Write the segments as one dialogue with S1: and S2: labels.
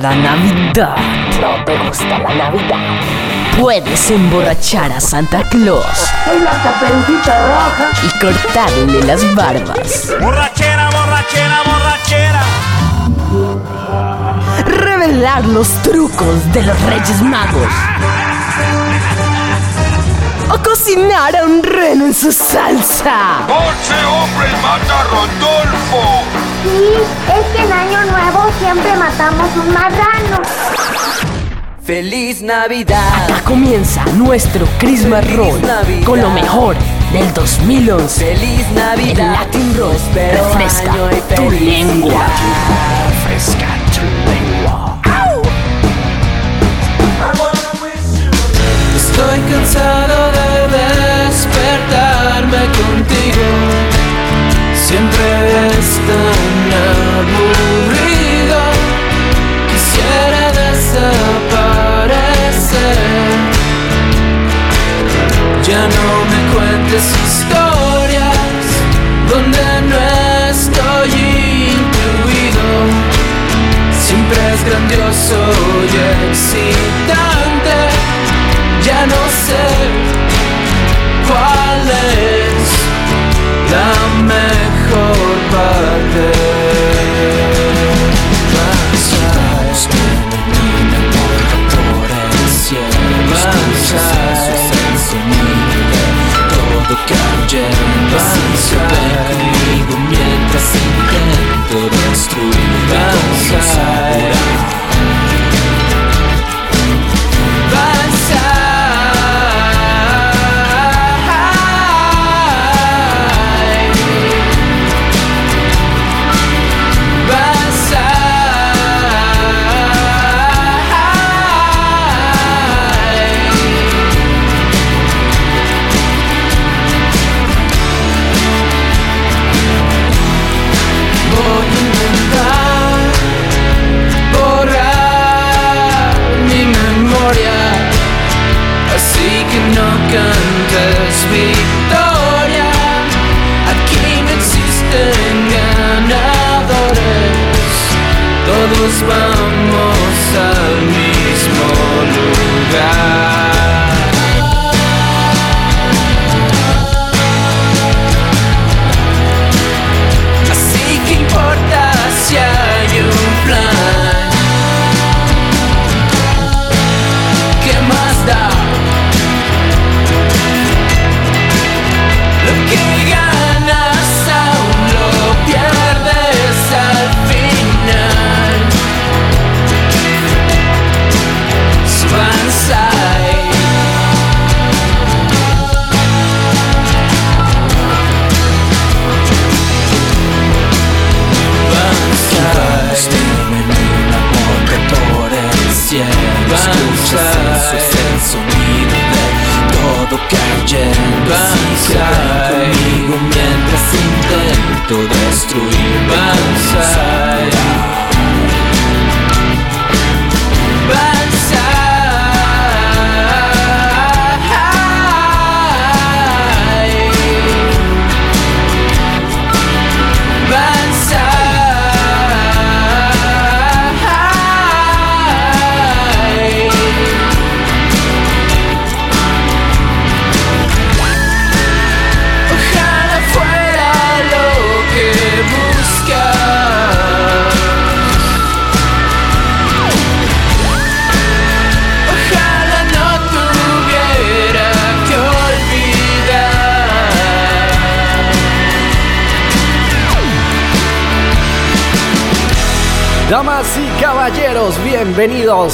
S1: que no te gusta la Navidad.
S2: No te gusta la Navidad.
S1: Puedes emborrachar a Santa Claus
S2: Soy la caperucita roja.
S1: y cortarle las barbas.
S3: Borrachera, borrachera, borrachera.
S1: Revelar los trucos de los Reyes Magos. O cocinar a un reno en su salsa.
S4: ¡Once hombres mata a Rodolfo!
S5: Sí, es que en Año Nuevo siempre matamos un marrano.
S6: Feliz Navidad.
S1: Acá comienza nuestro Christmas
S6: Feliz
S1: Roll
S6: Navidad.
S1: con lo mejor del 2011.
S6: Feliz
S1: El
S6: Navidad.
S1: Latin Roll refresca
S6: año y
S1: tu lengua. Refresca tu lengua.
S7: Estoy cansado de despertarme contigo. Siempre es tan aburrido. Quisiera desaparecer. Ya no me cuentes historias donde no estoy incluido. Siempre es grandioso y excitante. Ya no sé que ven conmigo mientras intento destruir no cantes victoria. Aquí no existen ganadores. Todos vamos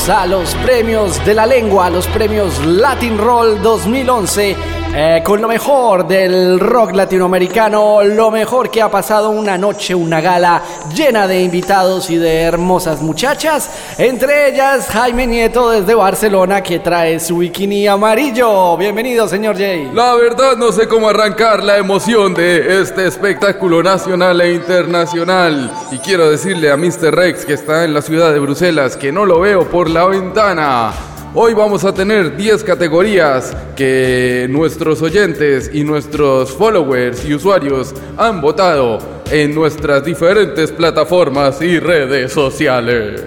S8: a los premios de la lengua, los premios Latin Roll 2011, eh, con lo mejor del rock latinoamericano, lo mejor que ha pasado una noche, una gala llena de invitados y de hermosas muchachas, entre ellas Jaime Nieto desde Barcelona que trae su bikini amarillo. Bienvenido, señor Jay.
S9: La verdad no sé cómo arrancar la emoción de este espectáculo nacional e internacional. Y quiero decirle a Mr. Rex que está en la ciudad de Bruselas que no lo veo por la ventana. Hoy vamos a tener 10 categorías que nuestros oyentes y nuestros followers y usuarios han votado. en nuestras diferentes plataformas y redes sociales.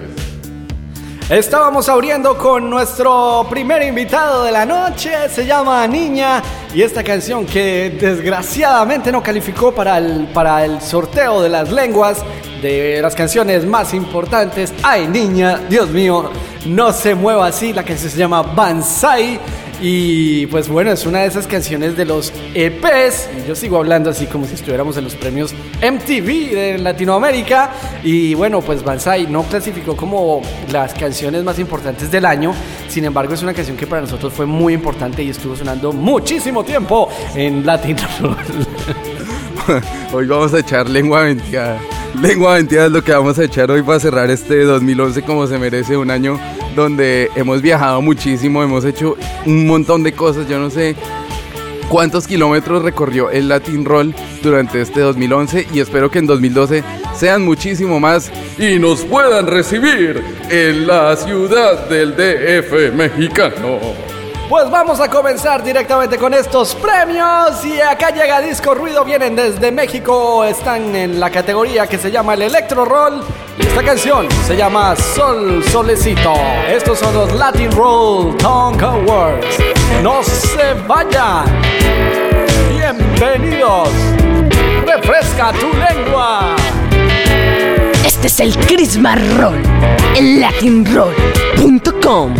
S8: Estábamos abriendo con nuestro primer invitado de la noche, se llama Niña, y esta canción que desgraciadamente no calificó para el, para el sorteo de las lenguas de las canciones más importantes. Ay, Niña, Dios mío, no se mueva así, la canción se llama Banzai. Y pues bueno, es una de esas canciones de los EPs. Y yo sigo hablando así como si estuviéramos en los premios MTV de Latinoamérica. Y bueno, pues Banzai no clasificó como las canciones más importantes del año. Sin embargo, es una canción que para nosotros fue muy importante y estuvo sonando muchísimo tiempo en Latin
S9: Hoy vamos a echar lengua venteada. Lengua venteada es lo que vamos a echar hoy para cerrar este 2011 como se merece un año donde hemos viajado muchísimo, hemos hecho un montón de cosas, yo no sé cuántos kilómetros recorrió el Latin Roll durante este 2011 y espero que en 2012 sean muchísimo más y nos puedan recibir en la ciudad del DF mexicano.
S8: Pues vamos a comenzar directamente con estos premios y acá llega Disco Ruido, vienen desde México, están en la categoría que se llama el Electro Roll y esta canción se llama Sol Solecito. Estos son los Latin Roll Tongue Awards. No se vayan. Bienvenidos. Refresca tu lengua.
S1: Este es el Crisma Roll, el latinroll.com.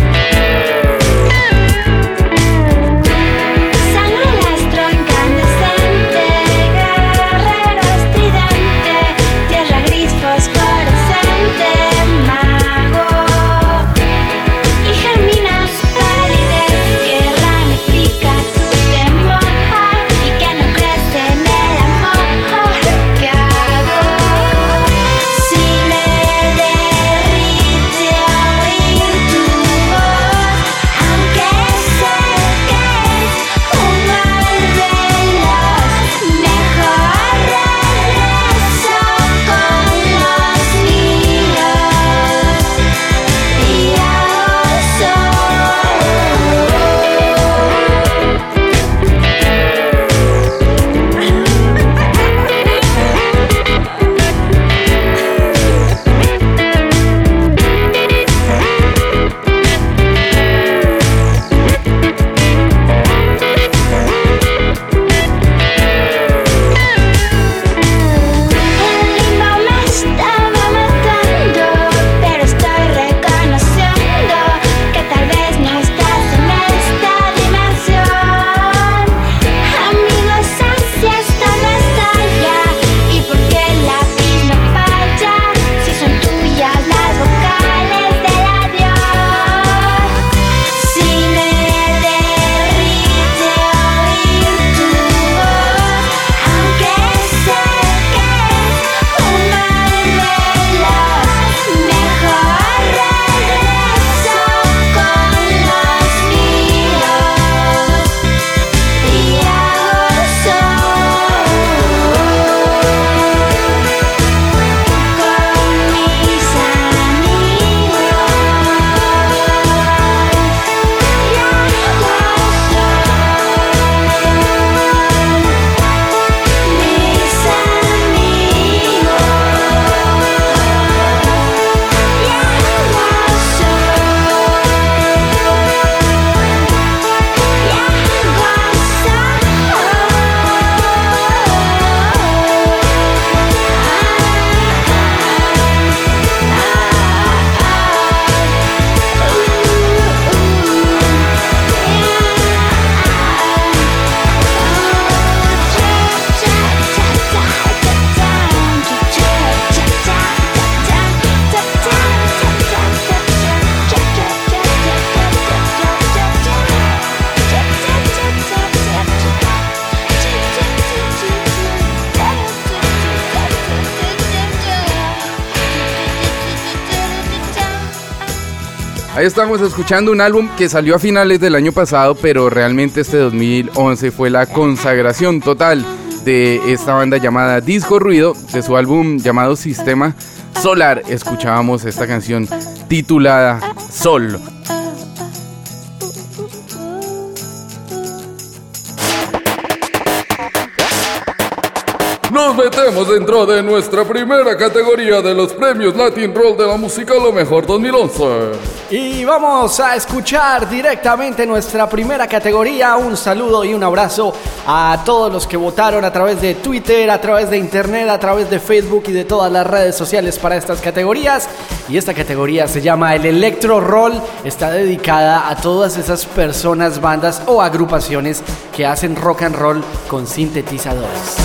S9: estamos escuchando un álbum que salió a finales del año pasado, pero realmente este 2011 fue la consagración total de esta banda llamada Disco Ruido, de su álbum llamado Sistema Solar. Escuchábamos esta canción titulada Sol. Nos metemos dentro de nuestra primera categoría de los premios Latin Roll de la música Lo Mejor 2011.
S8: Y vamos a escuchar directamente nuestra primera categoría. Un saludo y un abrazo a todos los que votaron a través de Twitter, a través de Internet, a través de Facebook y de todas las redes sociales para estas categorías. Y esta categoría se llama el Electro Roll. Está dedicada a todas esas personas, bandas o agrupaciones que hacen rock and roll con sintetizadores.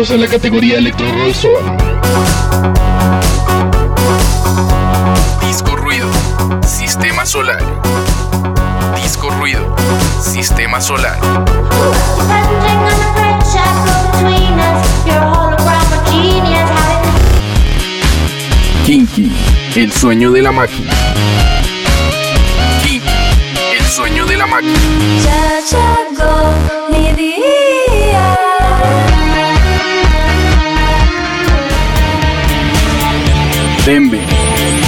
S10: Nominados en la categoría Electro Roll son Disco Ruido, Sistema Solar. Disco Ruido, Sistema Solar. Kinky, el sueño de la máquina. Kinky, el sueño de la máquina. Dembe,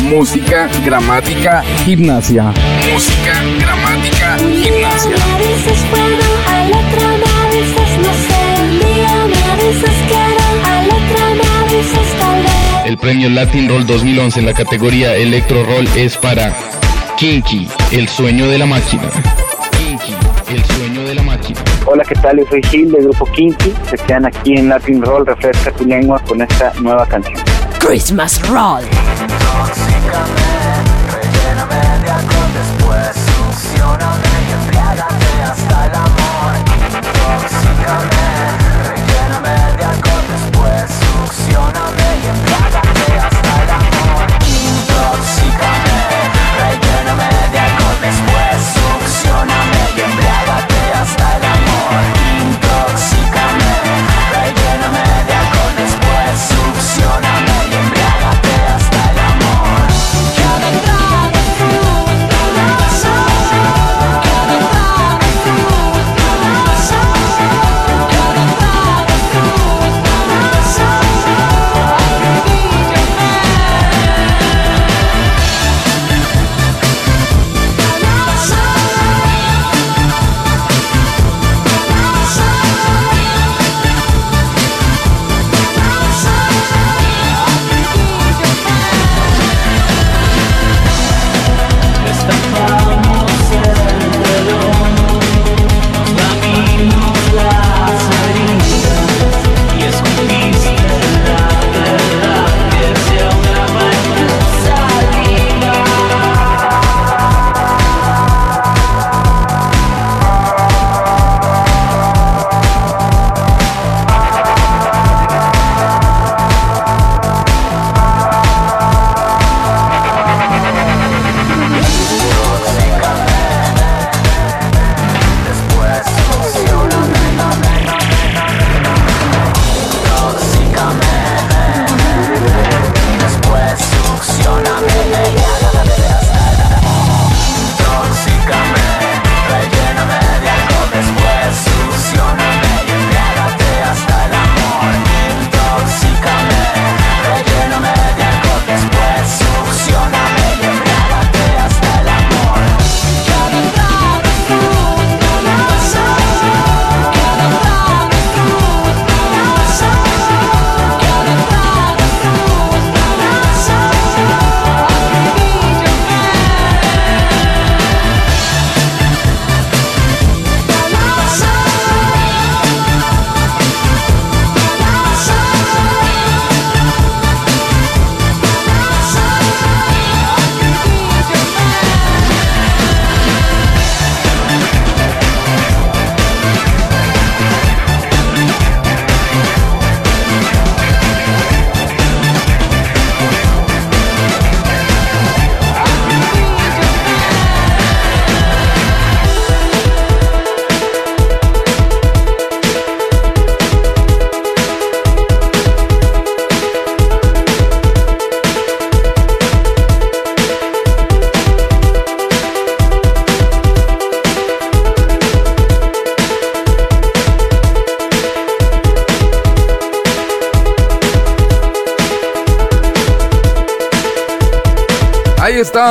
S10: música, gramática, gimnasia. Música, gramática, gimnasia.
S1: Al otro no sé. Día quiero, al otro tal vez.
S10: El premio Latin Roll 2011 en la categoría Electro Roll es para Kinky, el sueño de la máquina. Kinky, el sueño de la máquina.
S11: Hola, ¿qué tal? Yo soy Gil del grupo Kinky. Se quedan aquí en Latin Roll, refresca tu lengua con esta nueva canción.
S2: Christmas Roll.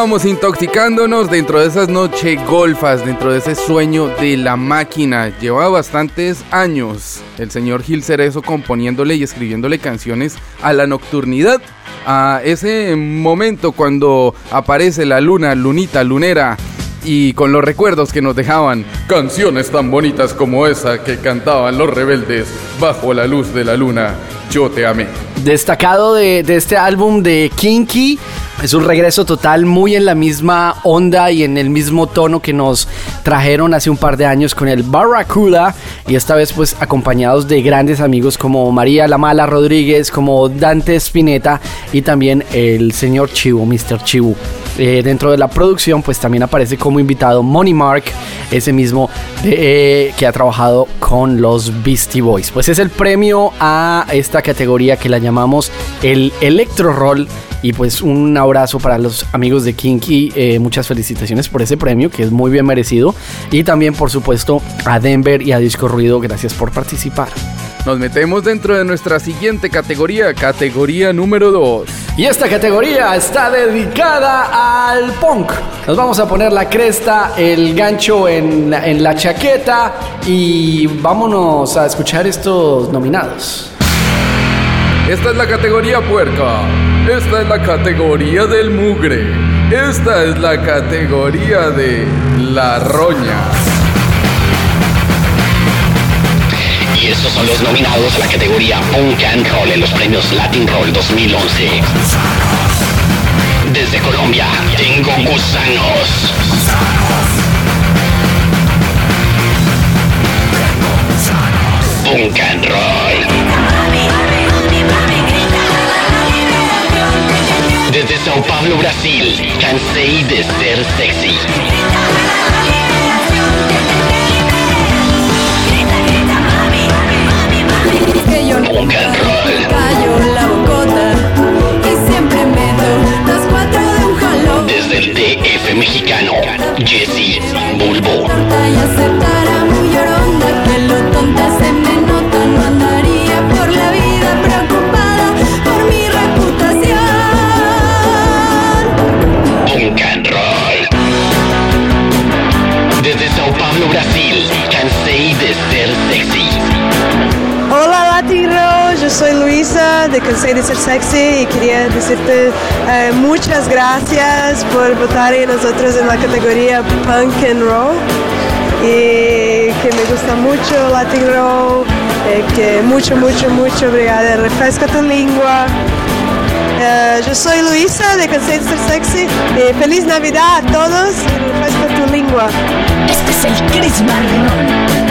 S9: Estábamos intoxicándonos dentro de esas noches golfas, dentro de ese sueño de la máquina. Lleva bastantes años el señor Gil Cerezo componiéndole y escribiéndole canciones a la nocturnidad. A ese momento cuando aparece la luna, lunita, lunera, y con los recuerdos que nos dejaban canciones tan bonitas como esa que cantaban los rebeldes bajo la luz de la luna. Yo te amé.
S8: Destacado de, de este álbum de Kinky es un regreso total muy en la misma onda y en el mismo tono que nos trajeron hace un par de años con el Barracuda y esta vez pues acompañados de grandes amigos como María La Mala Rodríguez, como Dante Spinetta y también el señor Chivo, Mr. Chivo. Eh, dentro de la producción pues también aparece como invitado Money Mark, ese mismo eh, que ha trabajado con los Beastie Boys. Pues es el premio a esta categoría que la llamamos el Electro Roll y pues un abrazo para los amigos de Kinky. Eh, muchas felicitaciones por ese premio que es muy bien merecido. Y también, por supuesto, a Denver y a Disco Ruido. Gracias por participar.
S9: Nos metemos dentro de nuestra siguiente categoría, categoría número 2.
S8: Y esta categoría está dedicada al punk. Nos vamos a poner la cresta, el gancho en la, en la chaqueta y vámonos a escuchar estos nominados.
S9: Esta es la categoría puerca. Esta es la categoría del mugre. Esta es la categoría de la roña.
S12: Y estos son los nominados a la categoría Punk and Roll en los premios Latin Roll 2011. Desde Colombia, tengo gusanos. Punk and Roll. Desde Sao Paulo, Brasil, cansé de ser sexy.
S13: que yo no
S12: Punk and Roll.
S13: callo la bocota y siempre meto las cuatro de un jalón.
S12: Desde el DF mexicano, Jesse Bulbo.
S13: Y aceptara muy llorona que lo tonta se me
S14: soy Luisa de Cansé de Ser Sexy y quería decirte eh, muchas gracias por votar en nosotros en la categoría Punk and Roll y que me gusta mucho Latin Roll, eh, que mucho, mucho, mucho obrigada, refresca tu lengua. Eh, yo soy Luisa de Cansé de Ser Sexy y feliz Navidad a todos y refresca tu lengua.
S5: Este es el Chris Marrón.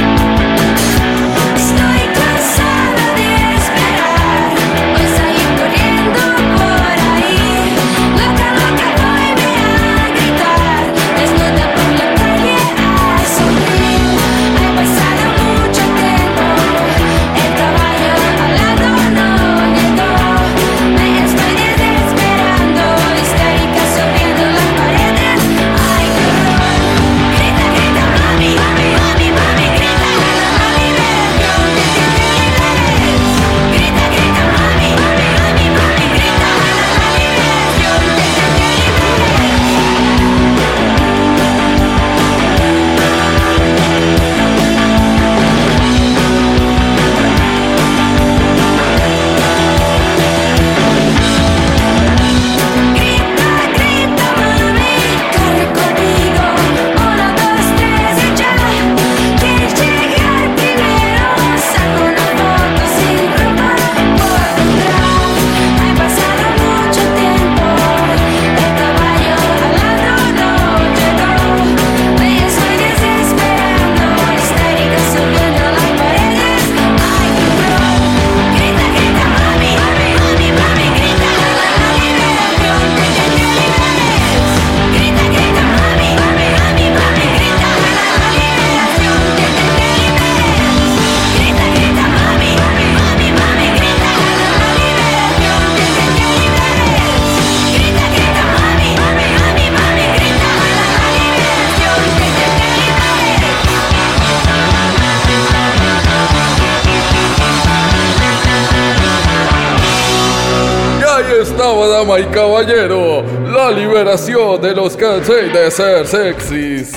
S9: Dama y caballero, la liberación de los canseis de ser sexys.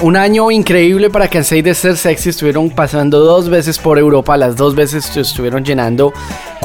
S8: Un año increíble para Cansei de ser sexy. Estuvieron pasando dos veces por Europa. Las dos veces estuvieron llenando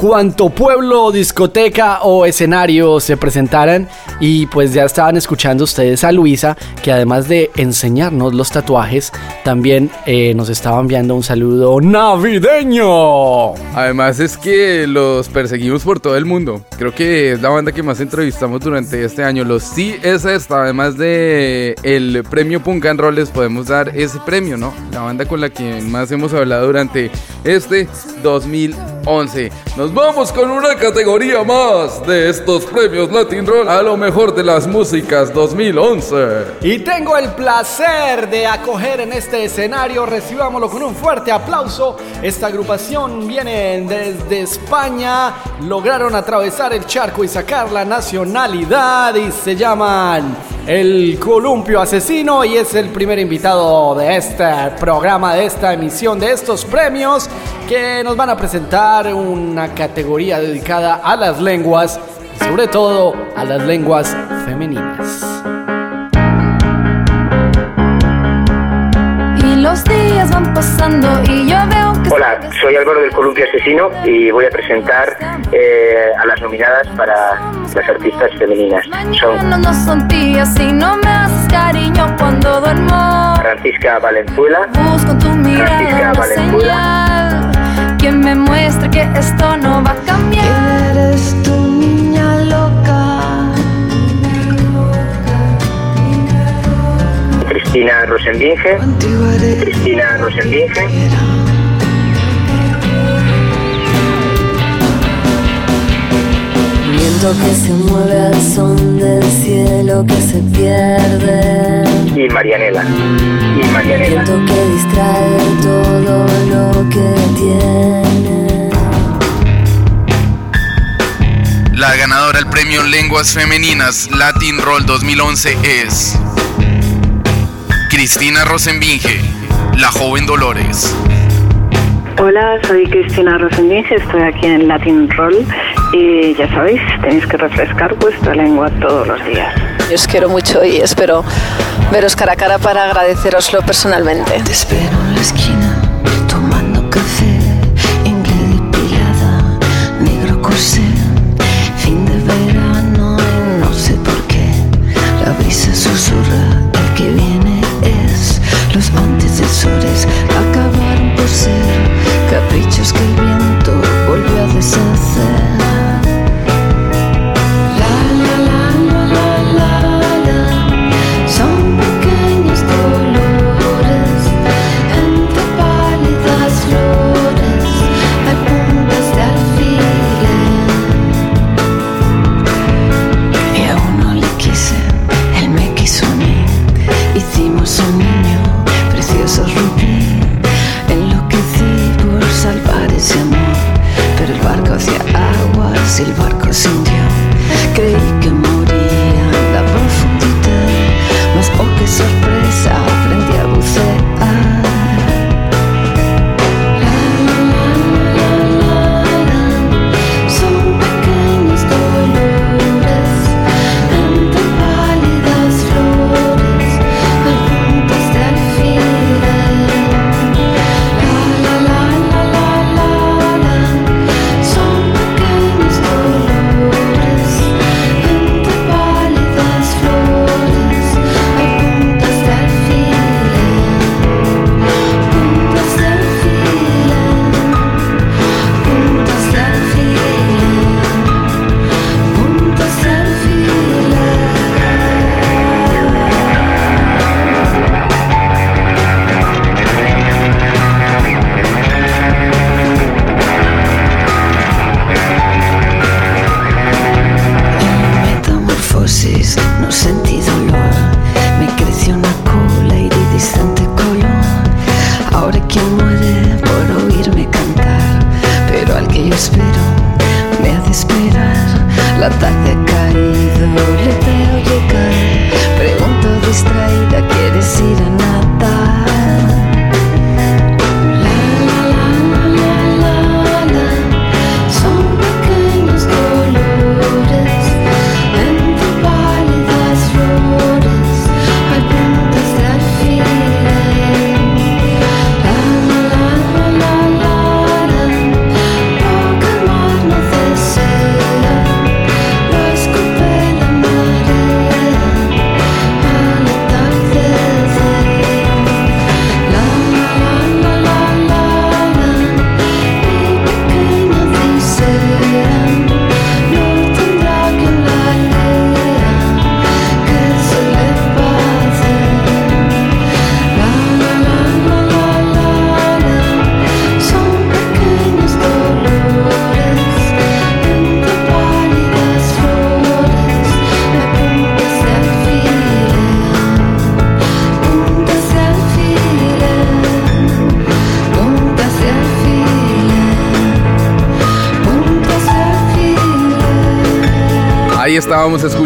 S8: cuanto pueblo, discoteca o escenario se presentaran. Y pues ya estaban escuchando ustedes a Luisa, que además de enseñarnos los tatuajes, también eh, nos estaba enviando un saludo navideño.
S9: Además es que los perseguimos por todo el mundo. Creo que es la banda que más entrevistamos durante este año. Los sí es esta, además de el premio Punk and Roll les podemos dar ese premio, ¿no? La banda con la que más hemos hablado durante este 2011. Nos vamos con una categoría más de estos premios Latin Roll a lo mejor de las músicas 2011.
S8: Y tengo el placer de acoger en este escenario, recibámoslo con un fuerte aplauso. Esta agrupación viene desde España, lograron atravesar el charco y sacar la nacionalidad y se llaman el Columpio Asesino y es el primer invitado de este programa, de esta emisión, de estos premios que nos van a presentar una categoría dedicada a las lenguas, sobre todo a las lenguas femeninas.
S13: Y los días van pasando y yo veo
S15: Hola, soy Álvaro del Columpio Asesino y voy a presentar eh, a las nominadas para las artistas femeninas. Son. Francisca Valenzuela, Francisca Valenzuela,
S13: que me muestre que esto no va a cambiar. Eres tu niña loca.
S15: Cristina Rosenbinge, Cristina Rosenbinge,
S16: Viento que se mueve al son del cielo que se pierde.
S15: y Marianela, y Marianela.
S16: Viento que distrae todo lo que tiene.
S17: La ganadora del premio Lenguas Femeninas Latin Roll 2011 es Cristina Rosenbinge, la joven Dolores.
S18: Hola, soy Cristina Rosendinge, estoy aquí en Latin Roll y ya sabéis, tenéis que refrescar vuestra lengua todos los días.
S19: Yo os quiero mucho y espero veros cara a cara para agradeceroslo personalmente.
S16: Te espero en la esquina,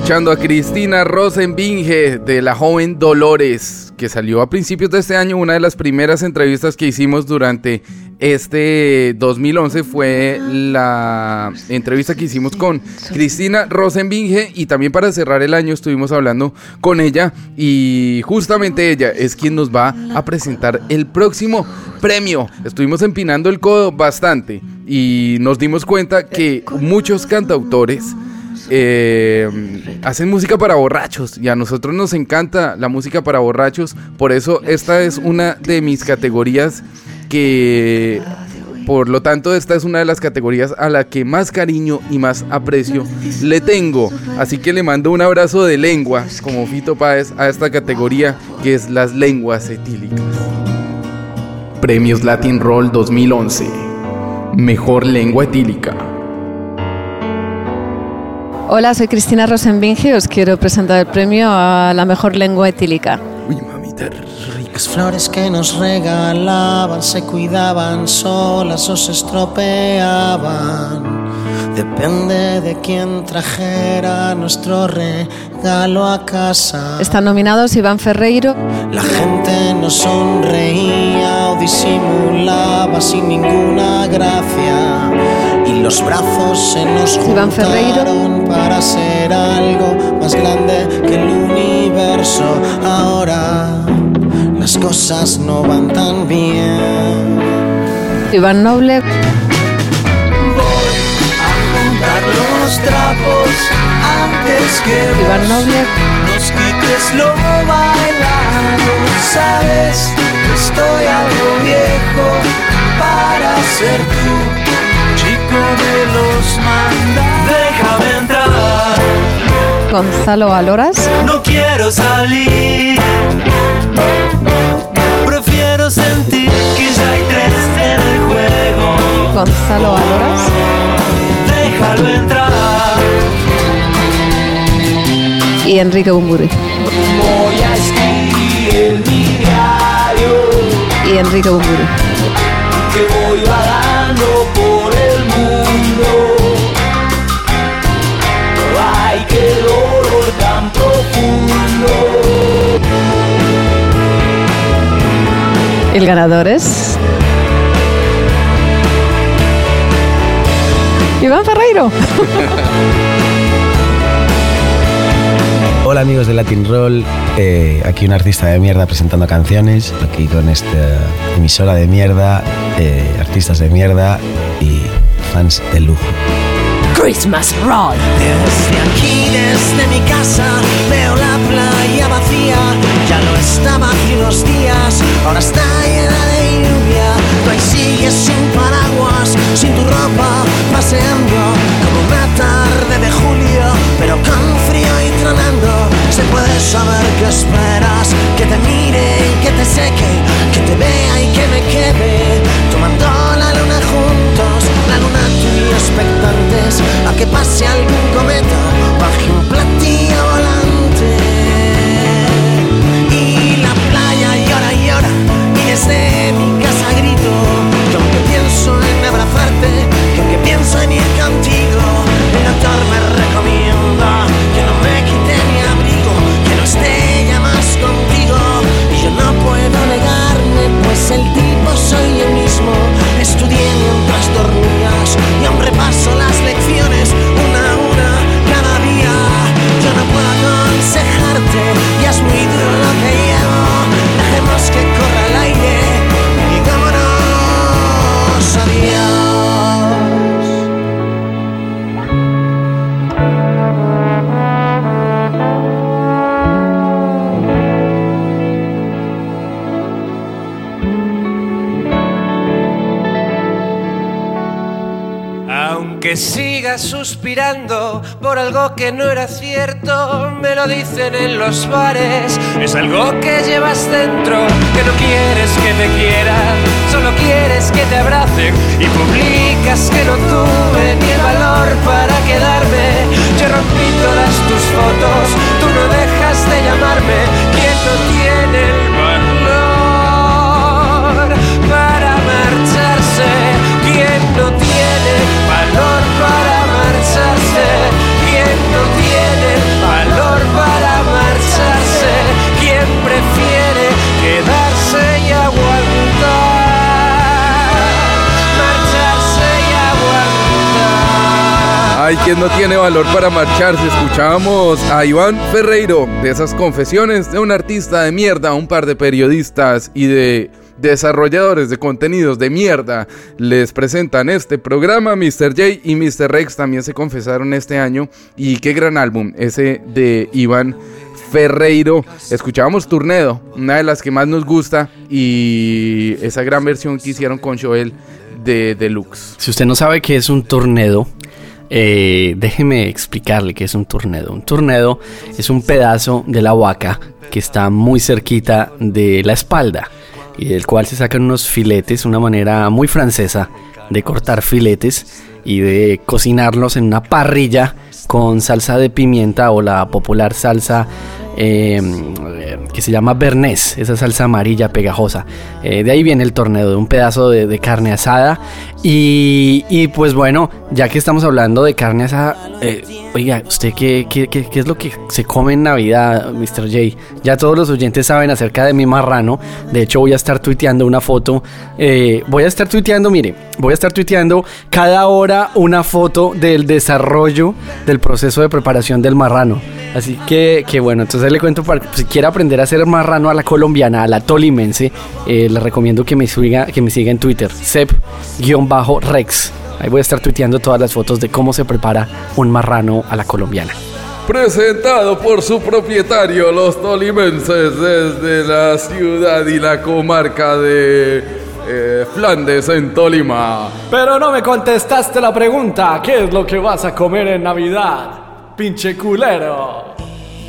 S9: escuchando a Cristina Rosenbinge de la joven Dolores, que salió a principios de este año. Una de las primeras entrevistas que hicimos durante este 2011 fue la entrevista que hicimos con Cristina Rosenbinge y también para cerrar el año estuvimos hablando con ella y justamente ella es quien nos va a presentar el próximo premio. Estuvimos empinando el codo bastante y nos dimos cuenta que muchos cantautores eh, hacen música para borrachos y a nosotros nos encanta la música para borrachos. Por eso esta es una de mis categorías que... Por lo tanto, esta es una de las categorías a la que más cariño y más aprecio le tengo. Así que le mando un abrazo de lengua, como Fito Páez, a esta categoría que es las lenguas etílicas. Premios Latin Roll 2011. Mejor lengua etílica.
S19: Hola, soy Cristina Rosenbinge y os quiero presentar el premio a la mejor lengua etílica.
S20: Las flores que nos regalaban se cuidaban solas o se estropeaban. Depende de quién trajera nuestro regalo a casa.
S19: Están nominados Iván Ferreiro,
S20: La gente no sonreía o disimulaba sin ninguna gracia. Y los brazos se nos
S19: Iván Ferreiro.
S20: juntaron para hacer algo más grande que el universo. Ahora las cosas no van tan bien.
S19: Iván Noble,
S21: juntar los trapos antes que
S19: Iván Noble,
S21: nos quites lo bailado. Sabes estoy algo viejo para ser tú, de los mandados. Déjame entrar,
S19: Gonzalo Aloras,
S21: no quiero salir. Prefiero sentir que ya hay tres en el juego.
S19: Gonzalo Aloras,
S21: Déjalo entrar.
S19: y Enrique Bumburi.
S21: Voy a escribir mi diario
S19: Y Enrique Bumburi.
S21: que voy vagando por El
S19: ganador es. Iván Ferreiro.
S22: Hola amigos de Latin Roll, eh, aquí un artista de mierda presentando canciones, aquí con esta emisora de mierda, eh, artistas de mierda y fans de lujo.
S2: Christmas Roll.
S20: Desde aquí, desde mi casa, veo la playa vacía. Ya no estaba hace unos días, ahora está llena de lluvia. Tú ahí sigues sin paraguas, sin tu ropa, paseando como una tarde de julio, pero con frío y tronando. Se puede saber qué esperas, que te mire y que te seque, que te vea y que me quede. Tomando la luna juntos, la luna tú expectantes a que pase algún cometa baje un platillo abrazarte, que aunque pienso en
S7: Aunque sigas suspirando por algo que no era cierto, me lo dicen en los bares. Es algo que llevas dentro, que no quieres que te quieran, solo quieres que te abracen. Y publicas que no tuve ni el valor para quedarme. Yo rompí todas tus fotos, tú no dejas de llamarme. ¿Quién no tiene
S9: Hay quien no tiene valor para marcharse. Escuchábamos a Iván Ferreiro de esas confesiones de un artista de mierda, un par de periodistas y de desarrolladores de contenidos de mierda les presentan este programa. Mr. J y Mr. Rex también se confesaron este año. Y qué gran álbum ese de Iván Ferreiro. Escuchábamos Turnedo, una de las que más nos gusta. Y esa gran versión que hicieron con Joel de Deluxe.
S8: Si usted no sabe qué es un tornado, eh, déjeme explicarle qué es un tornado. Un tornado es un pedazo de la vaca que está muy cerquita de la espalda y del cual se sacan unos filetes, una manera muy francesa de cortar filetes y de cocinarlos en una parrilla con salsa de pimienta o la popular salsa eh, que se llama Bernés, esa salsa amarilla pegajosa. Eh, de ahí viene el torneo, de un pedazo de, carne asada. Y, y, pues bueno, ya que estamos hablando de carne asada, eh, oiga, ¿usted qué, qué, qué, qué es lo que se come en Navidad, Mr. J? Ya todos los oyentes saben acerca de mi marrano. De hecho, voy a estar tuiteando una foto. Voy a estar tuiteando, mire, voy a estar tuiteando cada hora una foto del desarrollo del proceso de preparación del marrano. Así que, que bueno, entonces le cuento, para, si quiere aprender a hacer marrano a la colombiana, a la tolimense, eh, le recomiendo que me, siga, que me siga en Twitter, sep-rex. Ahí voy a estar tuiteando todas las fotos de cómo se prepara un marrano a la colombiana.
S9: Presentado por su propietario, los tolimenses, desde la ciudad y la comarca de eh, Flandes, en Tolima.
S8: Pero no me contestaste la pregunta, ¿qué es lo que vas a comer en Navidad? Pinche culero.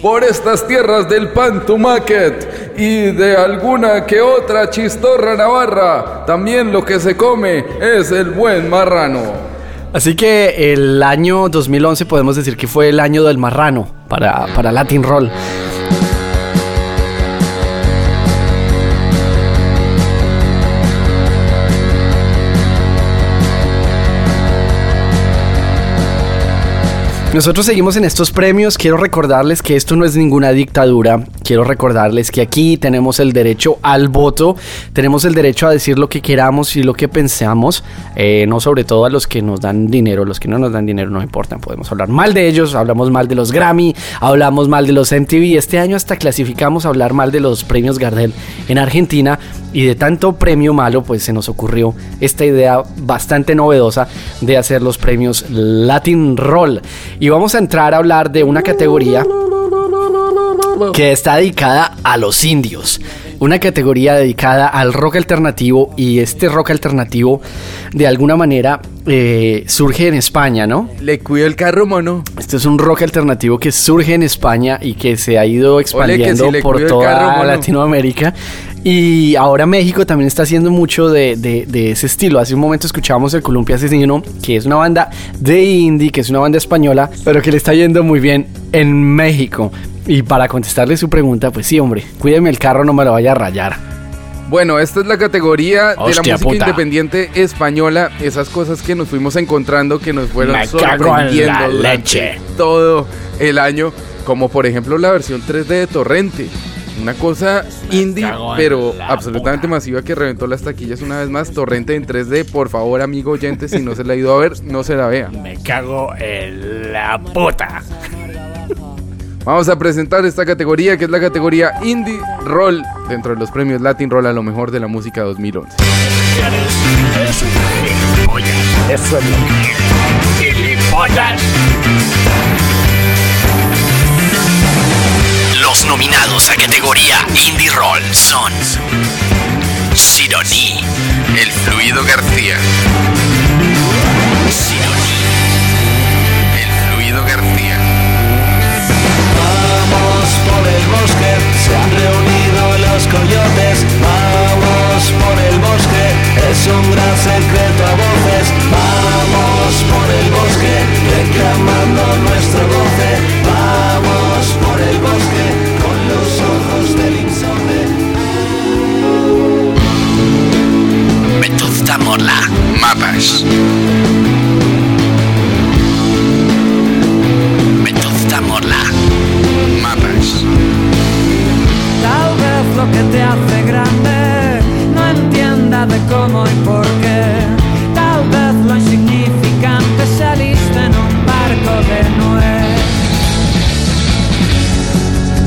S9: Por estas tierras del pan tumaquet y de alguna que otra chistorra navarra, también lo que se come es el buen marrano.
S8: Así que el año 2011 podemos decir que fue el año del marrano para, para Latin Roll. Nosotros seguimos en estos premios. Quiero recordarles que esto no es ninguna dictadura. Quiero recordarles que aquí tenemos el derecho al voto. Tenemos el derecho a decir lo que queramos y lo que pensamos. Eh, no sobre todo a los que nos dan dinero. Los que no nos dan dinero no importan. Podemos hablar mal de ellos. Hablamos mal de los Grammy. Hablamos mal de los MTV. Este año hasta clasificamos a hablar mal de los premios Gardel en Argentina. Y de tanto premio malo, pues se nos ocurrió esta idea bastante novedosa de hacer los premios Latin Roll. Y vamos a entrar a hablar de una categoría que está dedicada a los indios. Una categoría dedicada al rock alternativo y este rock alternativo de alguna manera eh, surge en España, ¿no?
S9: Le cuido el carro, mono.
S8: Este es un rock alternativo que surge en España y que se ha ido expandiendo por toda
S9: carro.
S8: Latinoamérica. Y ahora México también está haciendo mucho de, de- de ese estilo. Hace un momento escuchábamos el Columpia Asesino, que es una banda de indie, que es una banda española, pero que le está yendo muy bien en México. Y para contestarle su pregunta, pues sí, hombre, cuídeme el carro, no me lo vaya a rayar.
S9: Bueno, esta es la categoría de la música
S8: puta.
S9: independiente española. Esas cosas que nos fuimos encontrando, que nos fueron
S8: Me cago en
S9: sorprendiendo
S8: la leche.
S9: todo el año. Como por ejemplo la versión 3D de Torrente. Una cosa indie, pero absolutamente masiva que reventó las taquillas una vez más. Torrente en 3D, por favor, amigo oyente, si no se la ha ido a ver, no se la vea.
S8: Me cago en la puta.
S9: Vamos a presentar esta categoría que es la categoría Indie Roll dentro de los premios Latin Roll a lo mejor de la música 2011.
S7: Eso es lo que
S12: nominados a categoría Indie Roll son Sidoní,
S17: El Fluido García.
S12: Sidoní,
S17: El Fluido García.
S20: Vamos por el bosque, se han reunido los coyotes. Vamos por el bosque, es un gran secreto a voces. Vamos por el bosque, reclamando nuestro goce. Vamos por el bosque, Llamémosla mapas. Metámosla mapas.
S12: Tal vez
S17: lo que
S13: te hace grande no entienda de cómo y por qué. Tal vez lo insignificante saliste en un barco de nuez.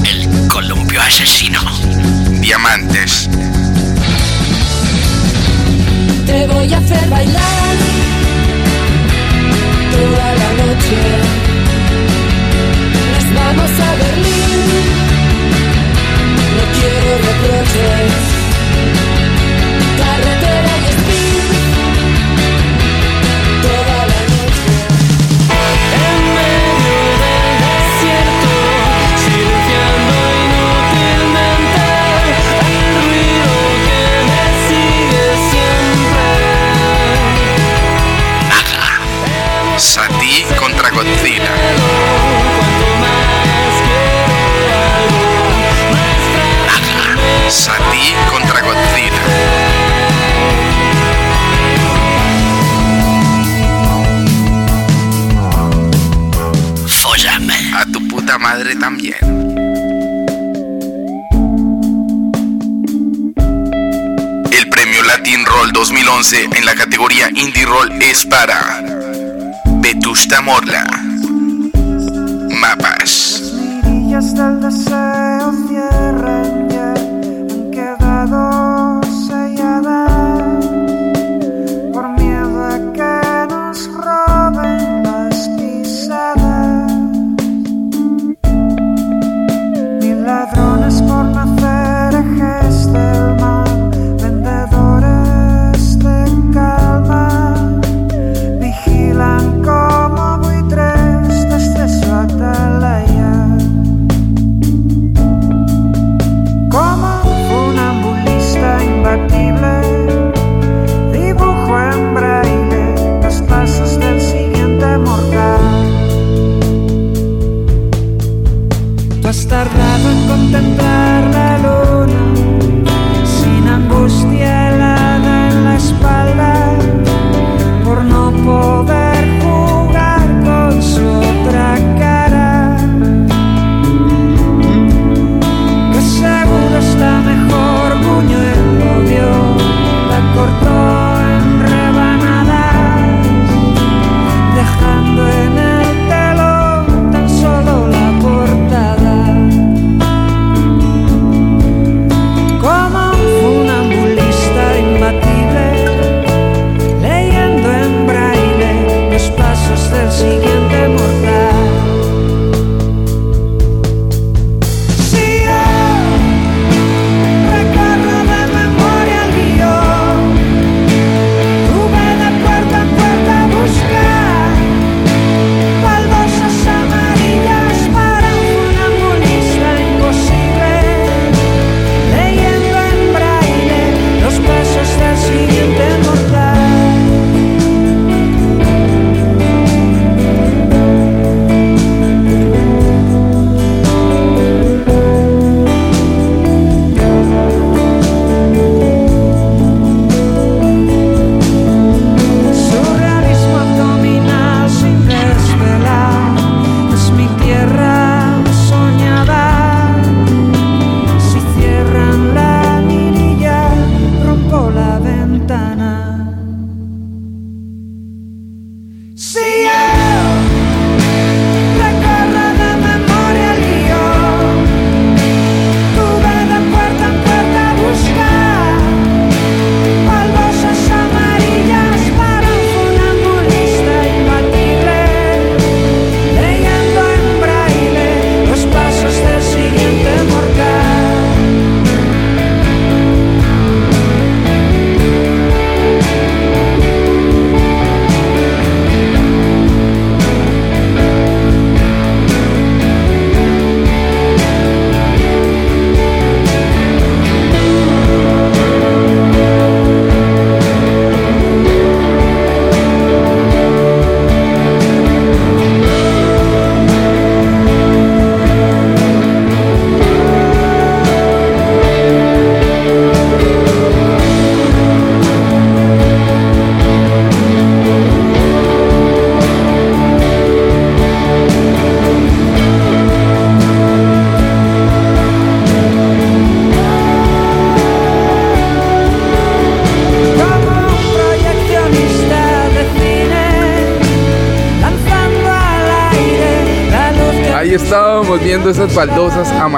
S13: El
S23: columpio asesino. Diamantes. voy a hacer bailar toda la noche. Nos vamos
S17: a Berlín, no quiero reproches. Satí contra Godzilla. A tu puta madre también. El premio Latin Roll 2011 en la categoría Indie Roll es para Vetusta Morla.
S9: dancing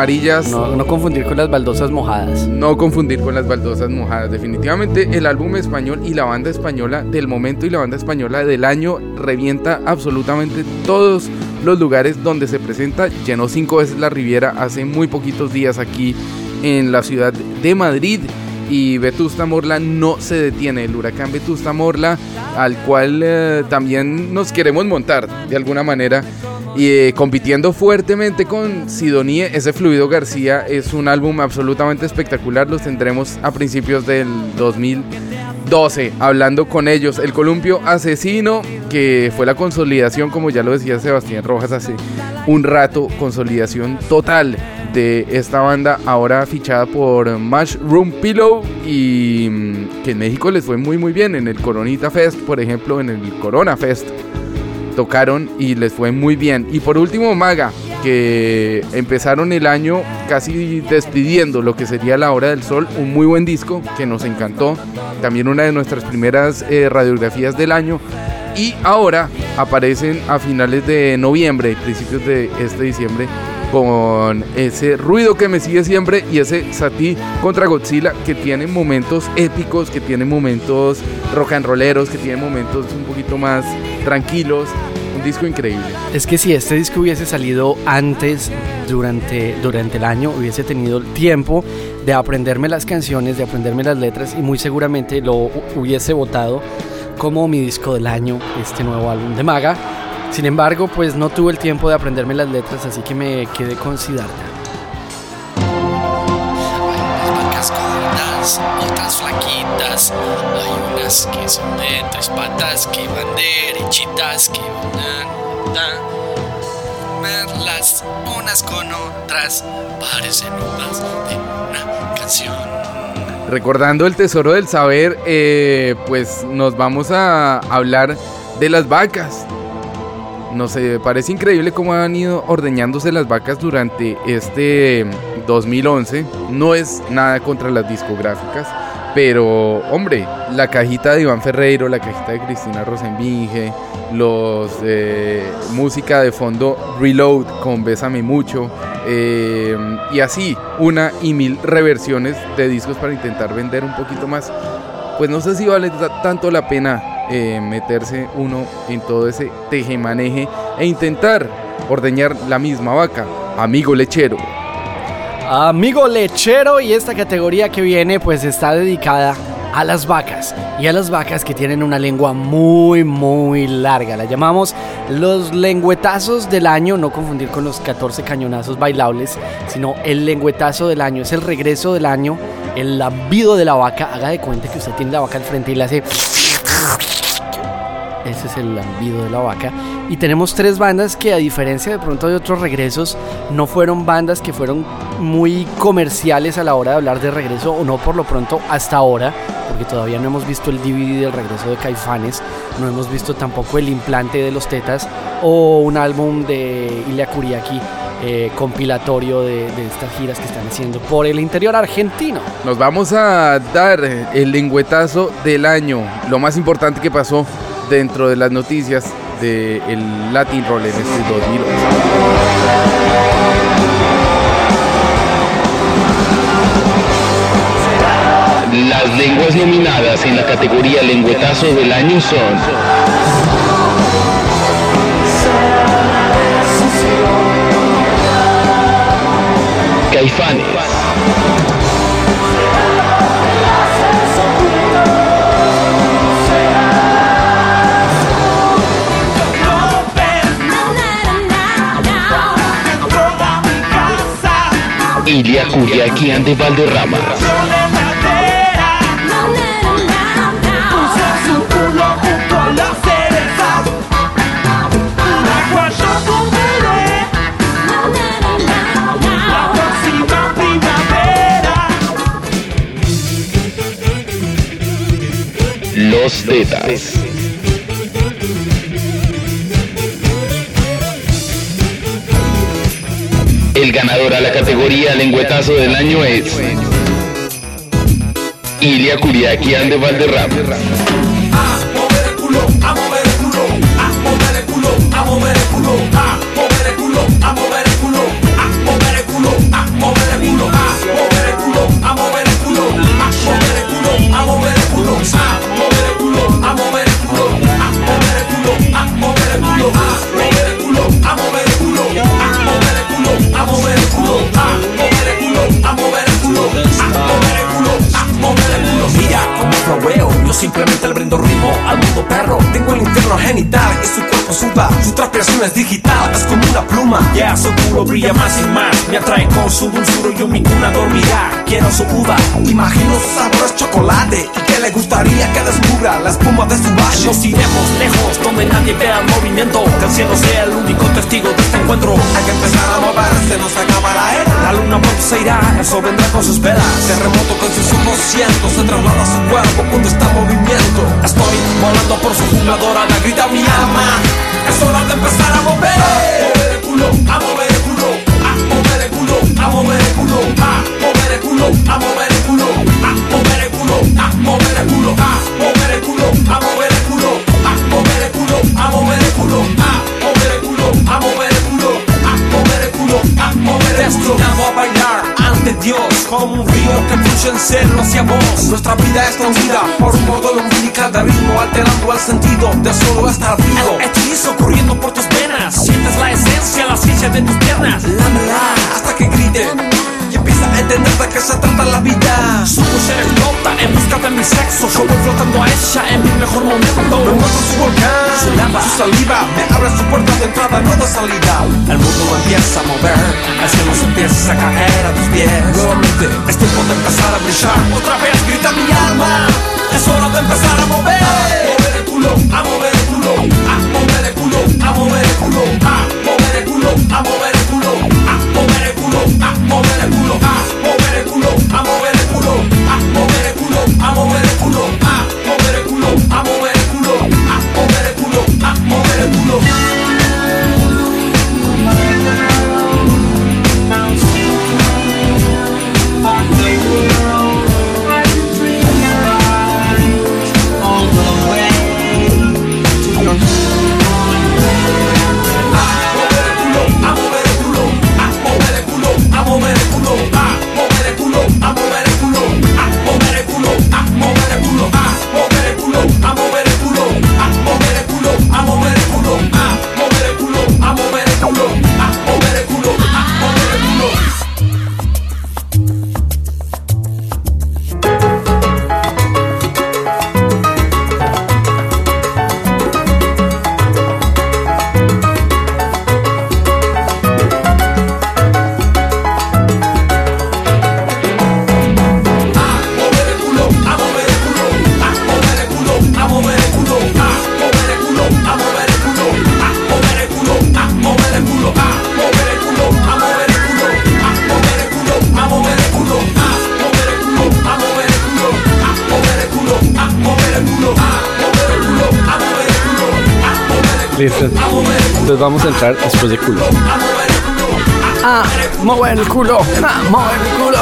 S9: amarillas.
S8: No, no confundir con las baldosas mojadas.
S9: No confundir con las baldosas mojadas. Definitivamente el álbum español y la banda española del momento y la banda española del año revienta absolutamente todos los lugares donde se presenta. Llenó cinco veces la Riviera hace muy poquitos días aquí en la ciudad de Madrid. Y Vetusta Morla no se detiene, el huracán Vetusta Morla, al cual eh, también nos queremos montar de alguna manera. Y eh, compitiendo fuertemente con Sidonie, ese Fluido García es un álbum absolutamente espectacular. Los tendremos a principios del 2012, hablando con ellos. El Columpio Asesino, que fue la consolidación, como ya lo decía Sebastián Rojas hace un rato, consolidación total de esta banda, ahora fichada por Mushroom Pillow y mm, que en México les fue muy muy bien. En el Coronita Fest, por ejemplo, en el Corona Fest tocaron y les fue muy bien. Y por último, Maga, que empezaron el año casi despidiendo lo que sería La Hora del Sol, un muy buen disco que nos encantó, también una de nuestras primeras eh, radiografías del año. Y ahora aparecen a finales de noviembre, principios de este diciembre, con ese ruido que me sigue siempre y ese Sati contra Godzilla que tiene momentos épicos, que tiene momentos rock and rolleros, que tiene momentos un poquito más tranquilos. Un disco increíble.
S8: Es que si este disco hubiese salido antes, durante, durante el año, hubiese tenido el tiempo de aprenderme las canciones, de aprenderme las letras y muy seguramente lo hubiese votado como mi disco del año, este nuevo álbum de Maga. Sin embargo, pues no tuve el tiempo de aprenderme las letras, así que me quedé con Siddhartha.
S24: Hay vacas gordas, otras flaquitas. Hay unas que son de tres patas, que van derechitas, que van a comerlas unas con otras. Parecen uvas de una canción.
S9: Recordando el tesoro del saber, eh, pues nos vamos a hablar de las vacas. Nos eh, parece increíble cómo han ido ordeñándose las vacas durante este 2011. No es nada contra las discográficas, pero hombre, la cajita de Iván Ferreiro, la cajita de Cristina Rosenbinge, los eh, música de fondo Reload con Bésame Mucho, eh, y así una y mil reversiones de discos para intentar vender un poquito más. Pues no sé si vale ta- tanto la pena eh, meterse uno en todo ese tejemaneje e intentar ordeñar la misma vaca, amigo lechero.
S8: Amigo lechero y esta categoría que viene pues está dedicada a las vacas y a las vacas que tienen una lengua muy muy larga. La llamamos los lengüetazos del año, no confundir con los 14 cañonazos bailables, sino el lengüetazo del año, es el regreso del año, el lambido de la vaca. Haga de cuenta que usted tiene la vaca al frente y le hace ese es el lambido de la vaca. Y tenemos tres bandas que a diferencia de pronto de otros regresos, no fueron bandas que fueron muy comerciales a la hora de hablar de regreso, o no por lo pronto hasta ahora, porque todavía no hemos visto el DVD del regreso de Caifanes, no hemos visto tampoco el implante de los tetas, o un álbum de Ilya Kuriaki eh, compilatorio de, de estas giras que están haciendo por el interior argentino.
S9: Nos vamos a dar el lengüetazo del año, lo más importante que pasó dentro de las noticias del Latin Roll en este 2011.
S12: Las lenguas nominadas en la categoría lengüetazo del año son Caifanes, Ilia Kuriaki and de Valderrama, Los Tetas. El ganador a la categoría lengüetazo del año es Ilia Kuriaki and de Valderrama.
S25: Poniendo ritmo al mundo perro. Tengo el infierno genital y su cuerpo suda. Su transpiración es digital, es como una pluma. Ya su culo brilla más y más. Me atrae con su dulzura y yo mi cuna dormirá. Quiero su uva, imagino su sabor es chocolate. Le gustaría que descubra la espuma de su valle. Nos iremos lejos, donde nadie vea el movimiento. Que el cielo sea el único testigo de este encuentro. Hay que empezar a moverse, no se acaba la era. La luna pronto se irá, el sol vendrá con sus velas. Terremoto con sus ojos cientos, se traslada a su cuerpo cuando está en movimiento. Estoy volando por su jugadora, la grita mi alma. Es hora de empezar a mover. Mover el culo, a mover el culo, a mover el culo, a mover el culo, Nuestra vida es conocida por un modo umbilical de ritmo alterando el sentido de solo estar vivo. El hechizo corriendo por tus venas, sientes la esencia, la ciencia de tus piernas. Lámela hasta que grite. Entender de qué se trata la vida. Su mujer explota en busca de mi sexo. Yo voy flotando a ella en mi mejor momento. Me muestro su volcán, su lava, su saliva Me abre su puerta de entrada, no de salida. El mundo empieza a mover El cielo se empieza a caer a tus pies. Nuevamente. Es tiempo de empezar a brillar. Otra vez grita mi alma. Es hora de empezar a mover. A mover el culo, a mover el culo. A mover el culo, a mover el culo. A mover el culo, a mover el culo A
S8: vamos a entrar después de culo. Ah, mover el culo. Ah, mover el culo.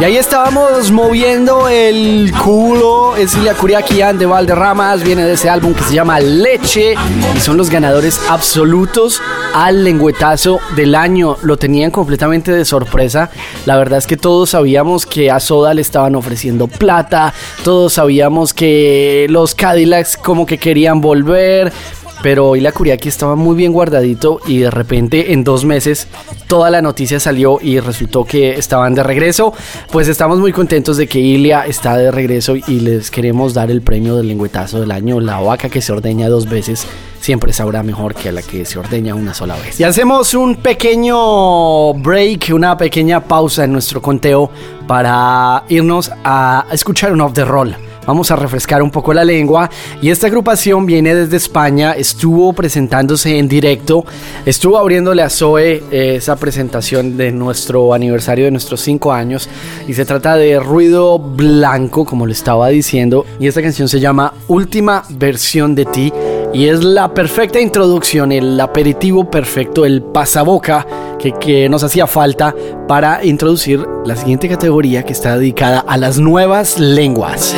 S8: Y ahí estábamos moviendo el culo. Es Ilia Curiaquian de Valderramas. Viene de ese álbum que se llama Leche. Y son los ganadores absolutos al lengüetazo del año. Lo tenían completamente de sorpresa. La verdad es que todos sabíamos que a Soda le estaban ofreciendo plata. Todos sabíamos que los Cadillacs como que querían volver. Pero hoy la Curiaki estaba muy bien guardadito y de repente en dos meses toda la noticia salió y resultó que estaban de regreso. Pues estamos muy contentos de que Ilia está de regreso y les queremos dar el premio del lengüetazo del año. La vaca que se ordeña dos veces siempre sabrá mejor que la que se ordeña una sola vez. Y hacemos un pequeño break, una pequeña pausa en nuestro conteo para irnos a escuchar un off the roll. Vamos a refrescar un poco la lengua. Y esta agrupación viene desde España, estuvo presentándose en directo, estuvo abriéndole a Zoe eh, esa presentación de nuestro aniversario de nuestros 5 años. Y se trata de Ruido Blanco, como le estaba diciendo, y esta canción se llama Última versión de ti. Y es la perfecta introducción, el aperitivo perfecto, el pasaboca que, que nos hacía falta para introducir la siguiente categoría que está dedicada a las nuevas lenguas.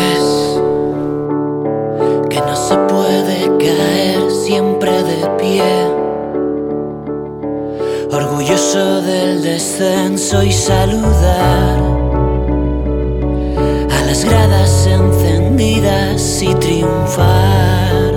S26: Del descenso y saludar a las gradas encendidas y triunfar.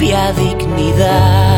S26: propia dignidad.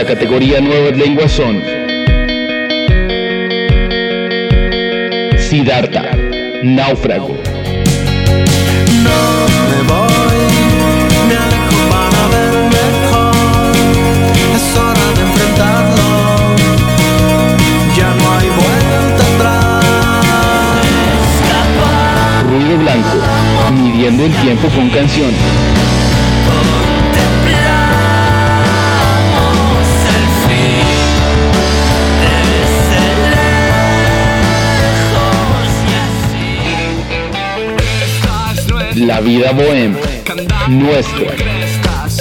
S26: la
S17: categoría Nuevas Lenguas son Siddhartha, Náufrago.
S20: No me voy, me alejo para ver mejor. Es hora de enfrentarlo, ya no hay vuelta atrás.
S17: Ruido blanco, midiendo el tiempo con canción. la vida bohem nuestra.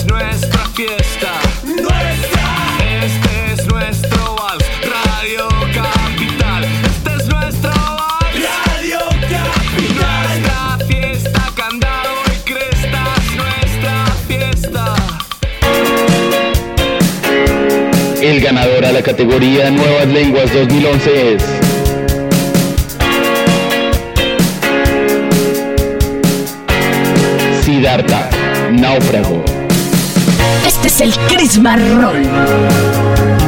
S20: Nuestra fiesta, nuestra. Este es nuestro vals, Radio Capital. Este es nuestro vals, Radio Capital. Nuestra fiesta, candado y crestas, nuestra fiesta.
S17: El ganador a la categoría Nuevas Lenguas 2011 es.
S12: Siddhartha, náufrago.
S2: Este es el Chris Marrón.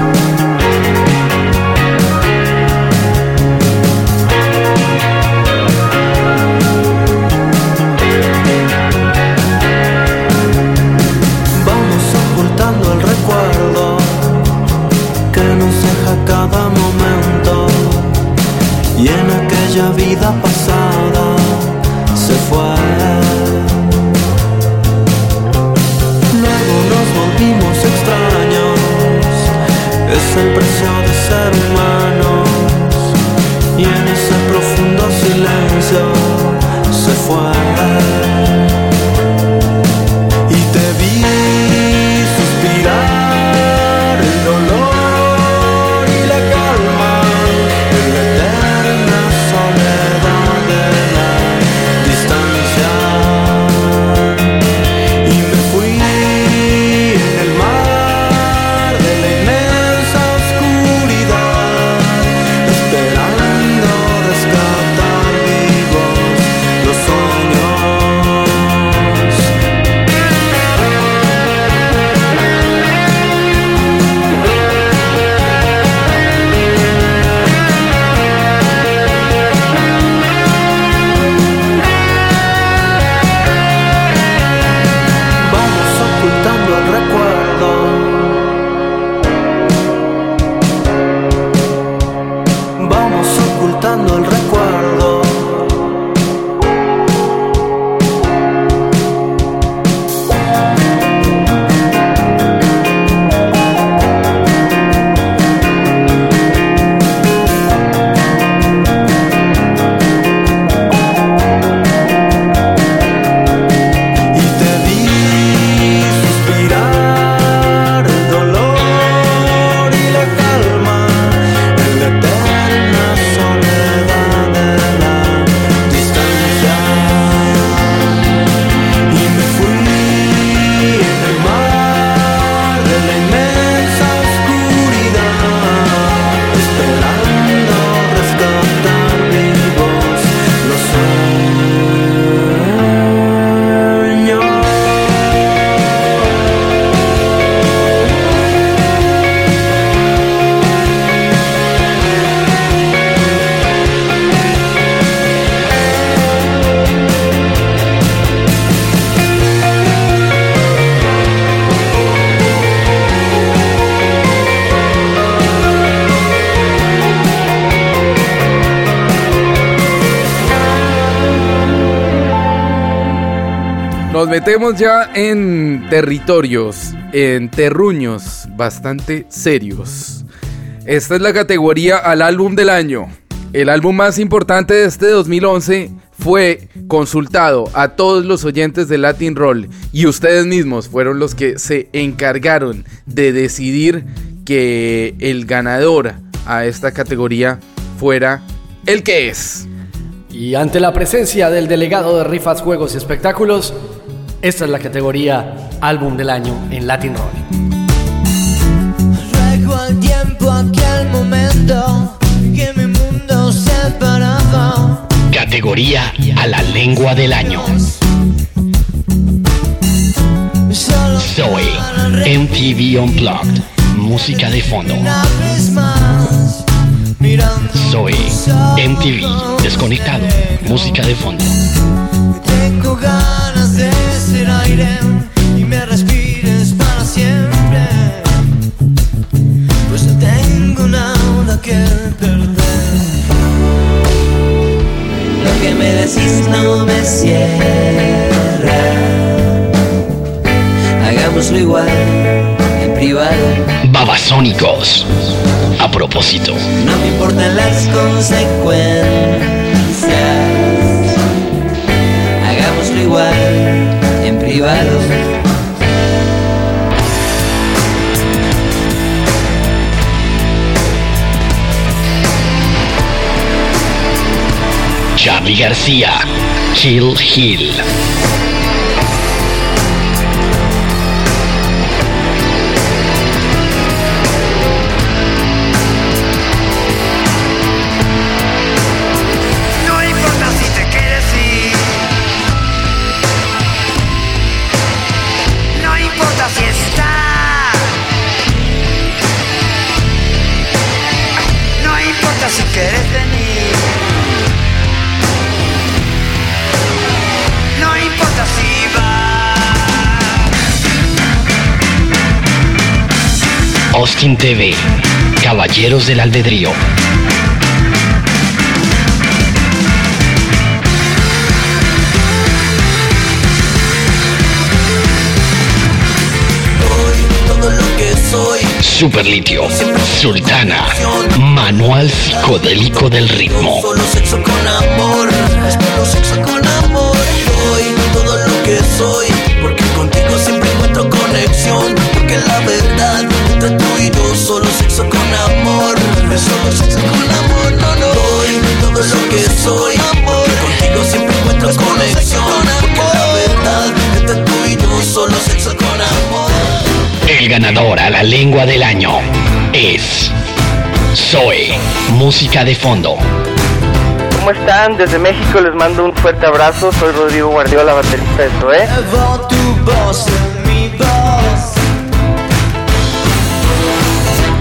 S21: Se Nos
S9: metemos ya en territorios, en terruños bastante serios. Esta es la categoría al álbum del año. El álbum más importante de este 2011 fue consultado a todos los oyentes de Latin Roll y ustedes mismos fueron los que se encargaron de decidir que el ganador a esta categoría fuera el que es.
S8: Y ante la presencia del delegado de Rifas, Juegos y Espectáculos, esta es la categoría Álbum del Año en Latin Roll.
S26: Ruego al tiempo aquel momento que mi mundo se paraba.
S12: Categoría a la lengua del año. Zoe, MTV Unplugged, música de fondo. Zoe, MTV, desconectado, música de fondo.
S26: Tengo ganas de ser aire y me respires para siempre. Pues no tengo nada que perder. Lo que me decís no me cierra. Hagámoslo igual, en privado.
S12: Babasónicos. A propósito,
S26: No me importan las consecuencias. En privado.
S12: Charlie García, Chill Hill. Austin TV, Caballeros del Albedrío.
S20: soy.
S12: Superlitio, Sultana, Manual Psicodélico del Ritmo.
S20: Solo sexo con amor, solo sexo con amor. Doy todo lo que soy, porque contigo siempre encuentro conexión. Porque la verdad, entre tú y yo, solo sexo con amor. Solo sexo con amor, no, no. Doy todo lo que soy, porque contigo siempre encuentro conexión. Porque la verdad, entre tú y yo, solo sexo con amor.
S12: El ganador a la lengua del año es Zoe, música de fondo.
S21: ¿Cómo están? Desde México les mando un fuerte abrazo. Soy Rodrigo Guardiola, baterista de Zoé.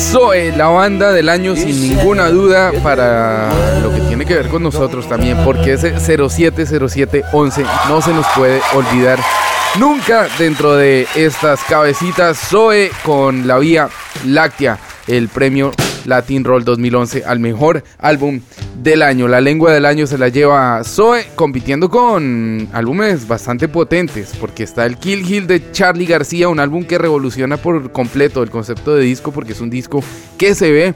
S9: Zoe, la banda del año sin ninguna duda para lo que tiene que ver con nosotros también, porque ese 070711 no se nos puede olvidar nunca dentro de estas cabecitas. Zoe con la Vía Láctea, el premio Latin Roll 2011 al mejor álbum del año. La lengua del año se la lleva Zoe compitiendo con álbumes bastante potentes, porque está el Kill Hill de Charlie García, un álbum que revoluciona por completo el concepto de disco, porque es un disco que se ve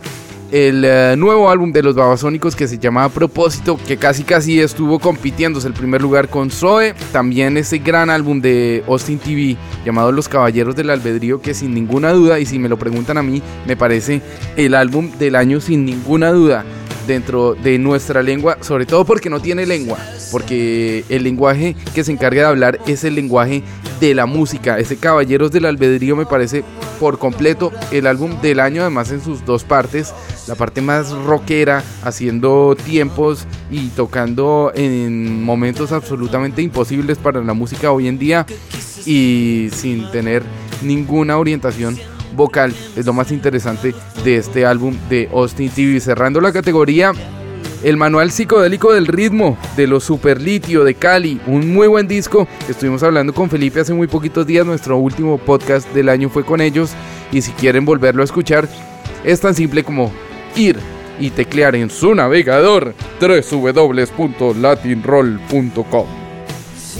S9: el eh, nuevo álbum de los Babasónicos que se llamaba Propósito, que casi casi estuvo compitiéndose el primer lugar con Zoe. También ese gran álbum de Austin TV llamado Los Caballeros del Albedrío, que sin ninguna duda, y si me lo preguntan a mí, me parece el álbum del año sin ninguna duda. Dentro de nuestra lengua, sobre todo porque no tiene lengua, porque el lenguaje que se encarga de hablar es el lenguaje de la música. Ese Caballeros del Albedrío me parece por completo el álbum del año, además en sus dos partes, la parte más rockera, haciendo tiempos y tocando en momentos absolutamente imposibles para la música hoy en día y sin tener ninguna orientación vocal. Es lo más interesante de este álbum de Austin TV. Cerrando la categoría, el manual psicodélico del ritmo de los Superlitio de Cali. Un muy buen disco. Estuvimos hablando con Felipe hace muy poquitos días. Nuestro último podcast del año fue con ellos. Y si quieren volverlo a escuchar, es tan simple como ir y teclear en su navegador www.latinroll.com.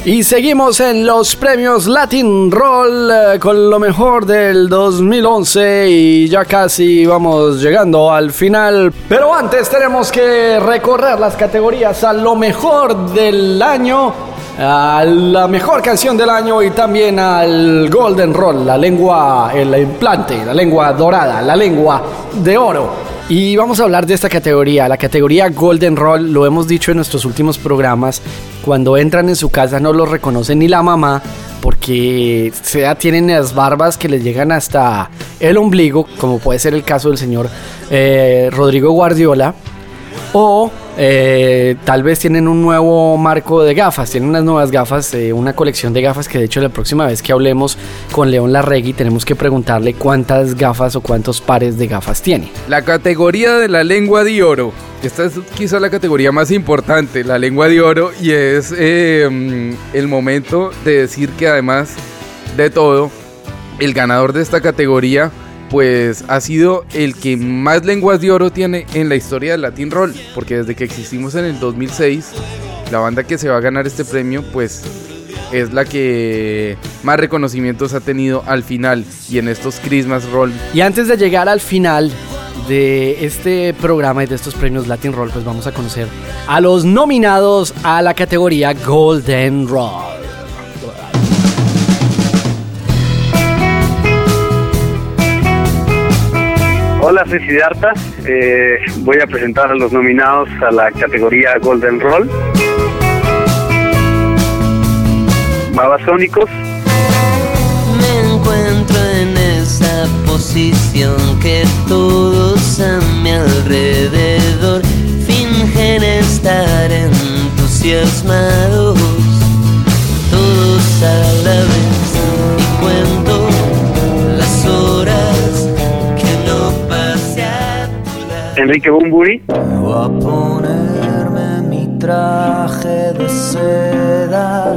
S8: Y seguimos en los premios Latin Roll eh, con lo mejor del 2011 y ya casi vamos llegando al final. Pero antes tenemos que recorrer las categorías a lo mejor del año, a la mejor canción del año y también al Golden Roll, la lengua, el implante, la lengua dorada, la lengua de oro. Y vamos a hablar de esta categoría, la categoría Golden Roll, lo hemos dicho en nuestros últimos programas, cuando entran en su casa no los reconoce ni la mamá porque sea tienen las barbas que les llegan hasta el ombligo, como puede ser el caso del señor eh, Rodrigo Guardiola, o eh, tal vez tienen un nuevo marco de gafas, tienen unas nuevas gafas, eh, una colección de gafas que de hecho la próxima vez que hablemos con León Larregui tenemos que preguntarle cuántas gafas o cuántos pares de gafas tiene.
S9: La categoría de la lengua de oro. Esta es quizá la categoría más importante, la lengua de oro, y es eh, el momento de decir que además de todo, el ganador de esta categoría pues ha sido el que más lenguas de oro tiene en la historia del Latin Roll, porque desde que existimos en el 2006, la banda que se va a ganar este premio, pues es la que más reconocimientos ha tenido al final y en estos Christmas Roll.
S8: Y antes de llegar al final de este programa y de estos premios Latin Roll, pues vamos a conocer a los nominados a la categoría Golden Roll.
S11: Hola, soy Siddhartha. Eh, voy a presentar a los nominados a la categoría Golden Roll. Babasónicos,
S21: Me encuentro en esa posición que todos a mi alrededor fingen estar entusiasmados. Todos a la vez y cuento
S11: Enrique Bumburi,
S21: Voy a ponerme mi traje de seda,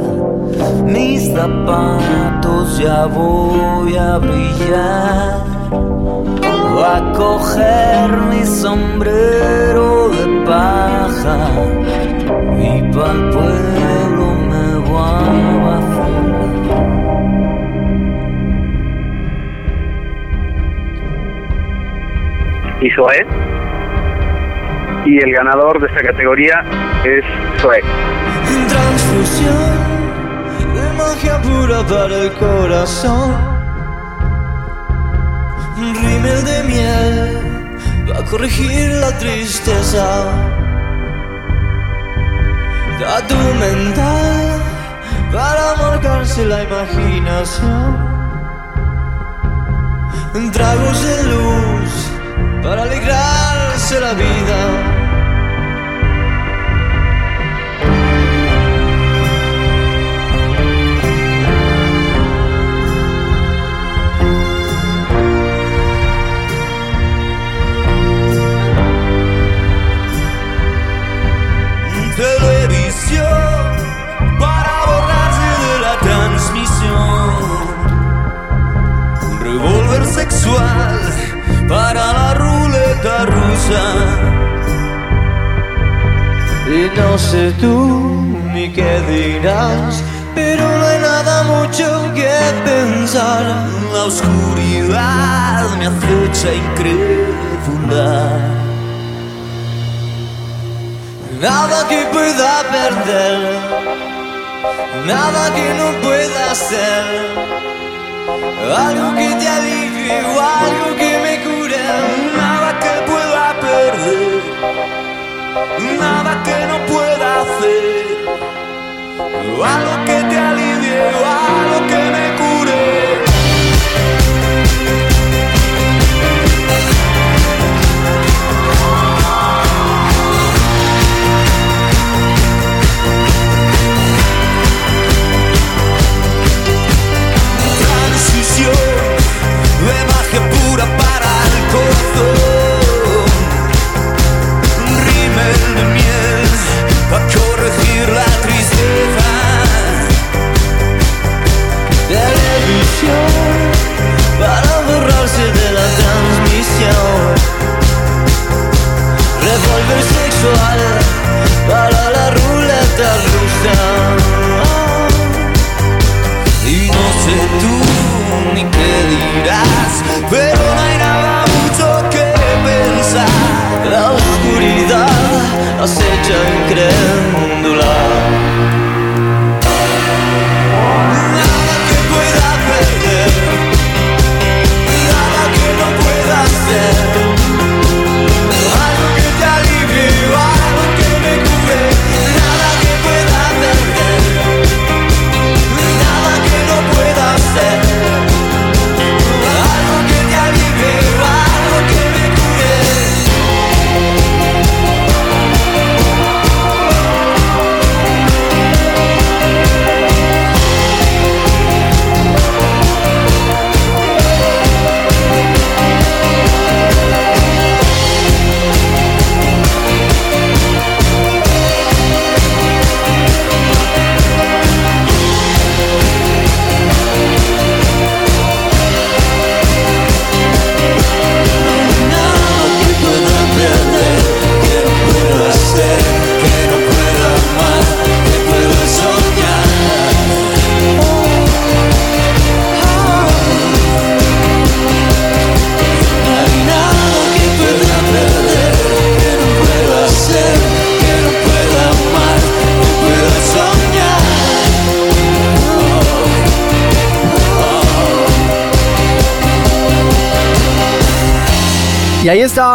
S21: mis zapatos ya voy a brillar. Voy a coger mi sombrero de paja y pa'l pueblo me voy a
S11: y Zoé. Y el ganador de esta categoría es Zoé.
S21: Transfusión de magia pura para el corazón. Un rímel de miel va a corregir la tristeza. Tatu mental para marcarse la imaginación. Tragos de luz para alegrarse la vida. Televisión para borrarse de la transmisión. Revólver sexual para la ruleta rusa. Y no sé tú ni qué dirás, pero no hay nada mucho que pensar. La oscuridad me acecha incrédula. Nada que pueda perder, nada que no pueda ser. Algo que te alivie o algo que me cure, nada que pueda perder. nada que no pueda hacer, algo que te alivie o algo que me cure.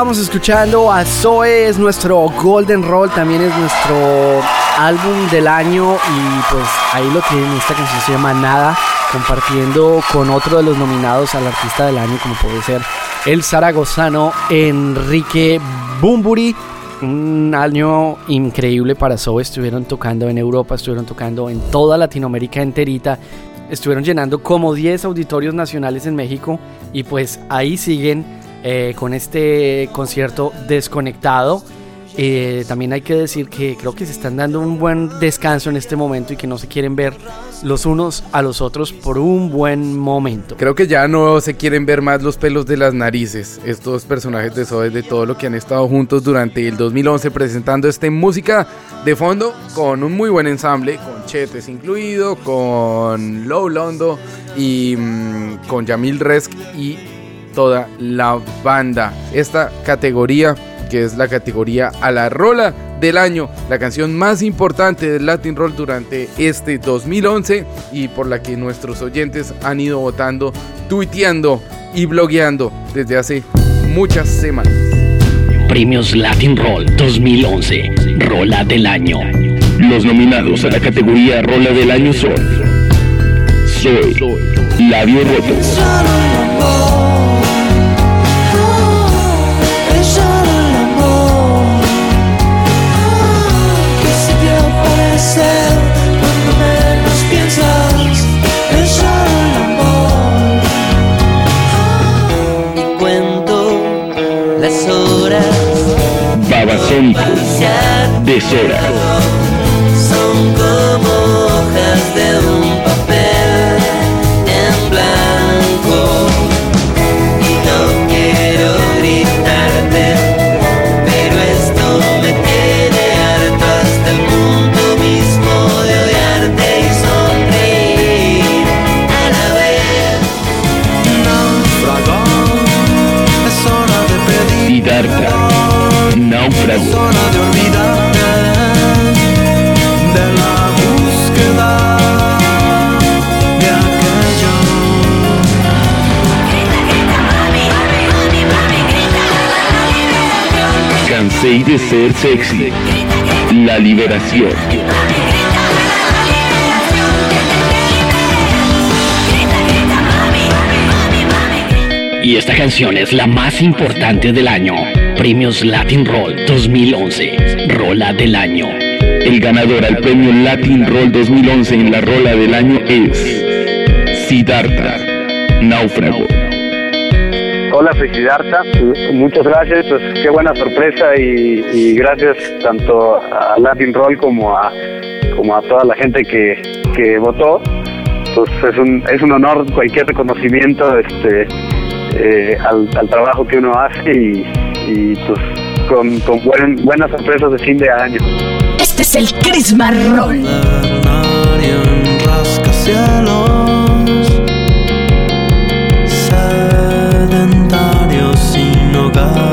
S8: Estábamos escuchando a Zoe, es nuestro Golden Roll, también es nuestro álbum del año y pues ahí lo tienen, esta canción se llama Nada, compartiendo con otro de los nominados al artista del año como puede ser el zaragozano Enrique Bumburi. Un año increíble para Zoe, estuvieron tocando en Europa, estuvieron tocando en toda Latinoamérica enterita, estuvieron llenando como 10 auditorios nacionales en México y pues ahí siguen eh, con este concierto desconectado. Eh, también hay que decir que creo que se están dando un buen descanso en este momento y que no se quieren ver los unos a los otros por un buen momento.
S9: Creo que ya no se quieren ver más los pelos de las narices. Estos personajes de Zoe, de todo lo que han estado juntos durante el 2011 presentando esta música de fondo con un muy buen ensamble, con Chetes incluido, con Low Londo y mm, con Yamil Resk y toda la banda. Esta categoría que es la categoría a la rola del año, la canción más importante del Latin Roll durante este 2011 y por la que nuestros oyentes han ido votando, tuiteando y blogueando desde hace muchas semanas.
S12: Premios Latin Roll 2011, Rola del Año.
S10: Los nominados a la categoría Rola del Año son Soy, Labio Roto, Babasónico, Deshora,
S21: Son como hojas de un papel en blanco. Y no quiero gritarte, pero esto me tiene harto hasta el punto mismo de odiarte y sonreír a la vez. Náufrago, es hora de pedir.
S10: Siddhartha, Náufrago,
S21: Es hora de olvidarte de la búsqueda de aquello.
S10: cansé de ser sexy. La liberación.
S12: Y esta canción es la más importante del año. Premios Latin Roll 2011. Rola del año.
S10: El ganador al premio Latin Roll 2011 en la rola del año es Siddhartha, Náufrago.
S11: Hola, soy Siddhartha. Muchas gracias, pues qué buena sorpresa y, gracias tanto a Latin Roll como a, como a toda la gente que, que votó. Pues es un, es un honor cualquier reconocimiento este, eh, al, al trabajo que uno hace y, y pues con, con buen- buenas sorpresas de fin de año.
S1: Este es el Chris Marrón.
S21: rascacielos sedentarios sin hogar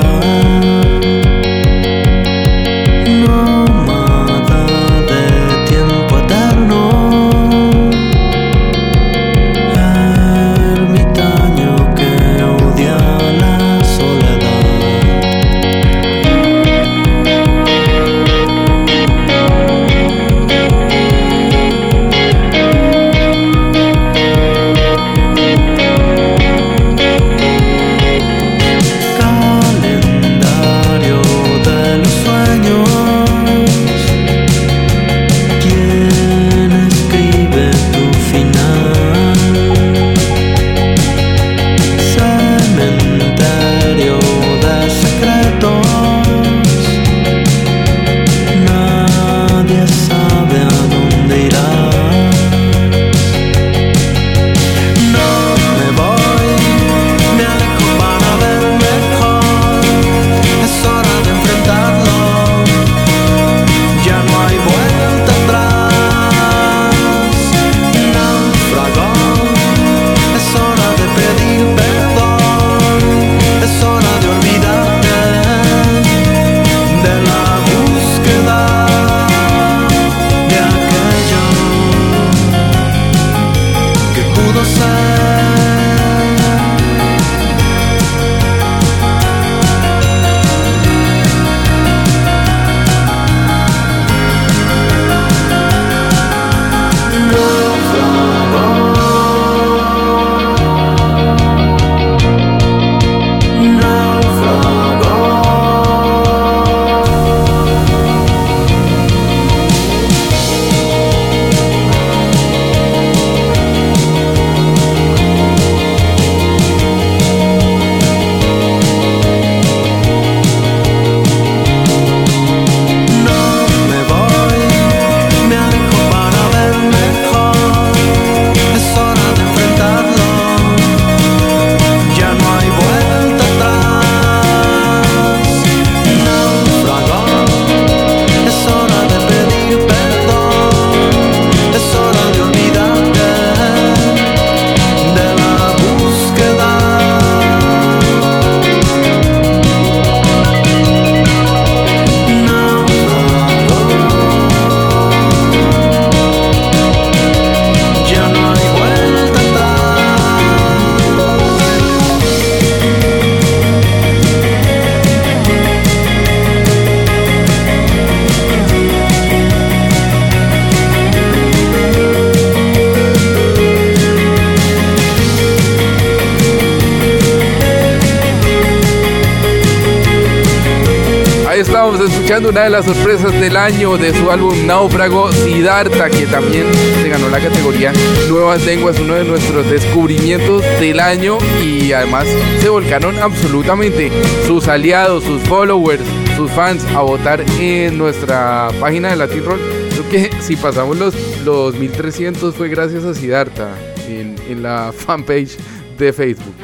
S9: escuchando una de las sorpresas del año de su álbum Náufrago, Siddhartha, que también se ganó la categoría Nuevas Lenguas, uno de nuestros descubrimientos del año y además se volcaron absolutamente sus aliados, sus followers, sus fans a votar en nuestra página de Latin Roll. Creo que si pasamos los, los 1300 fue gracias a Siddhartha en, en la fanpage de Facebook.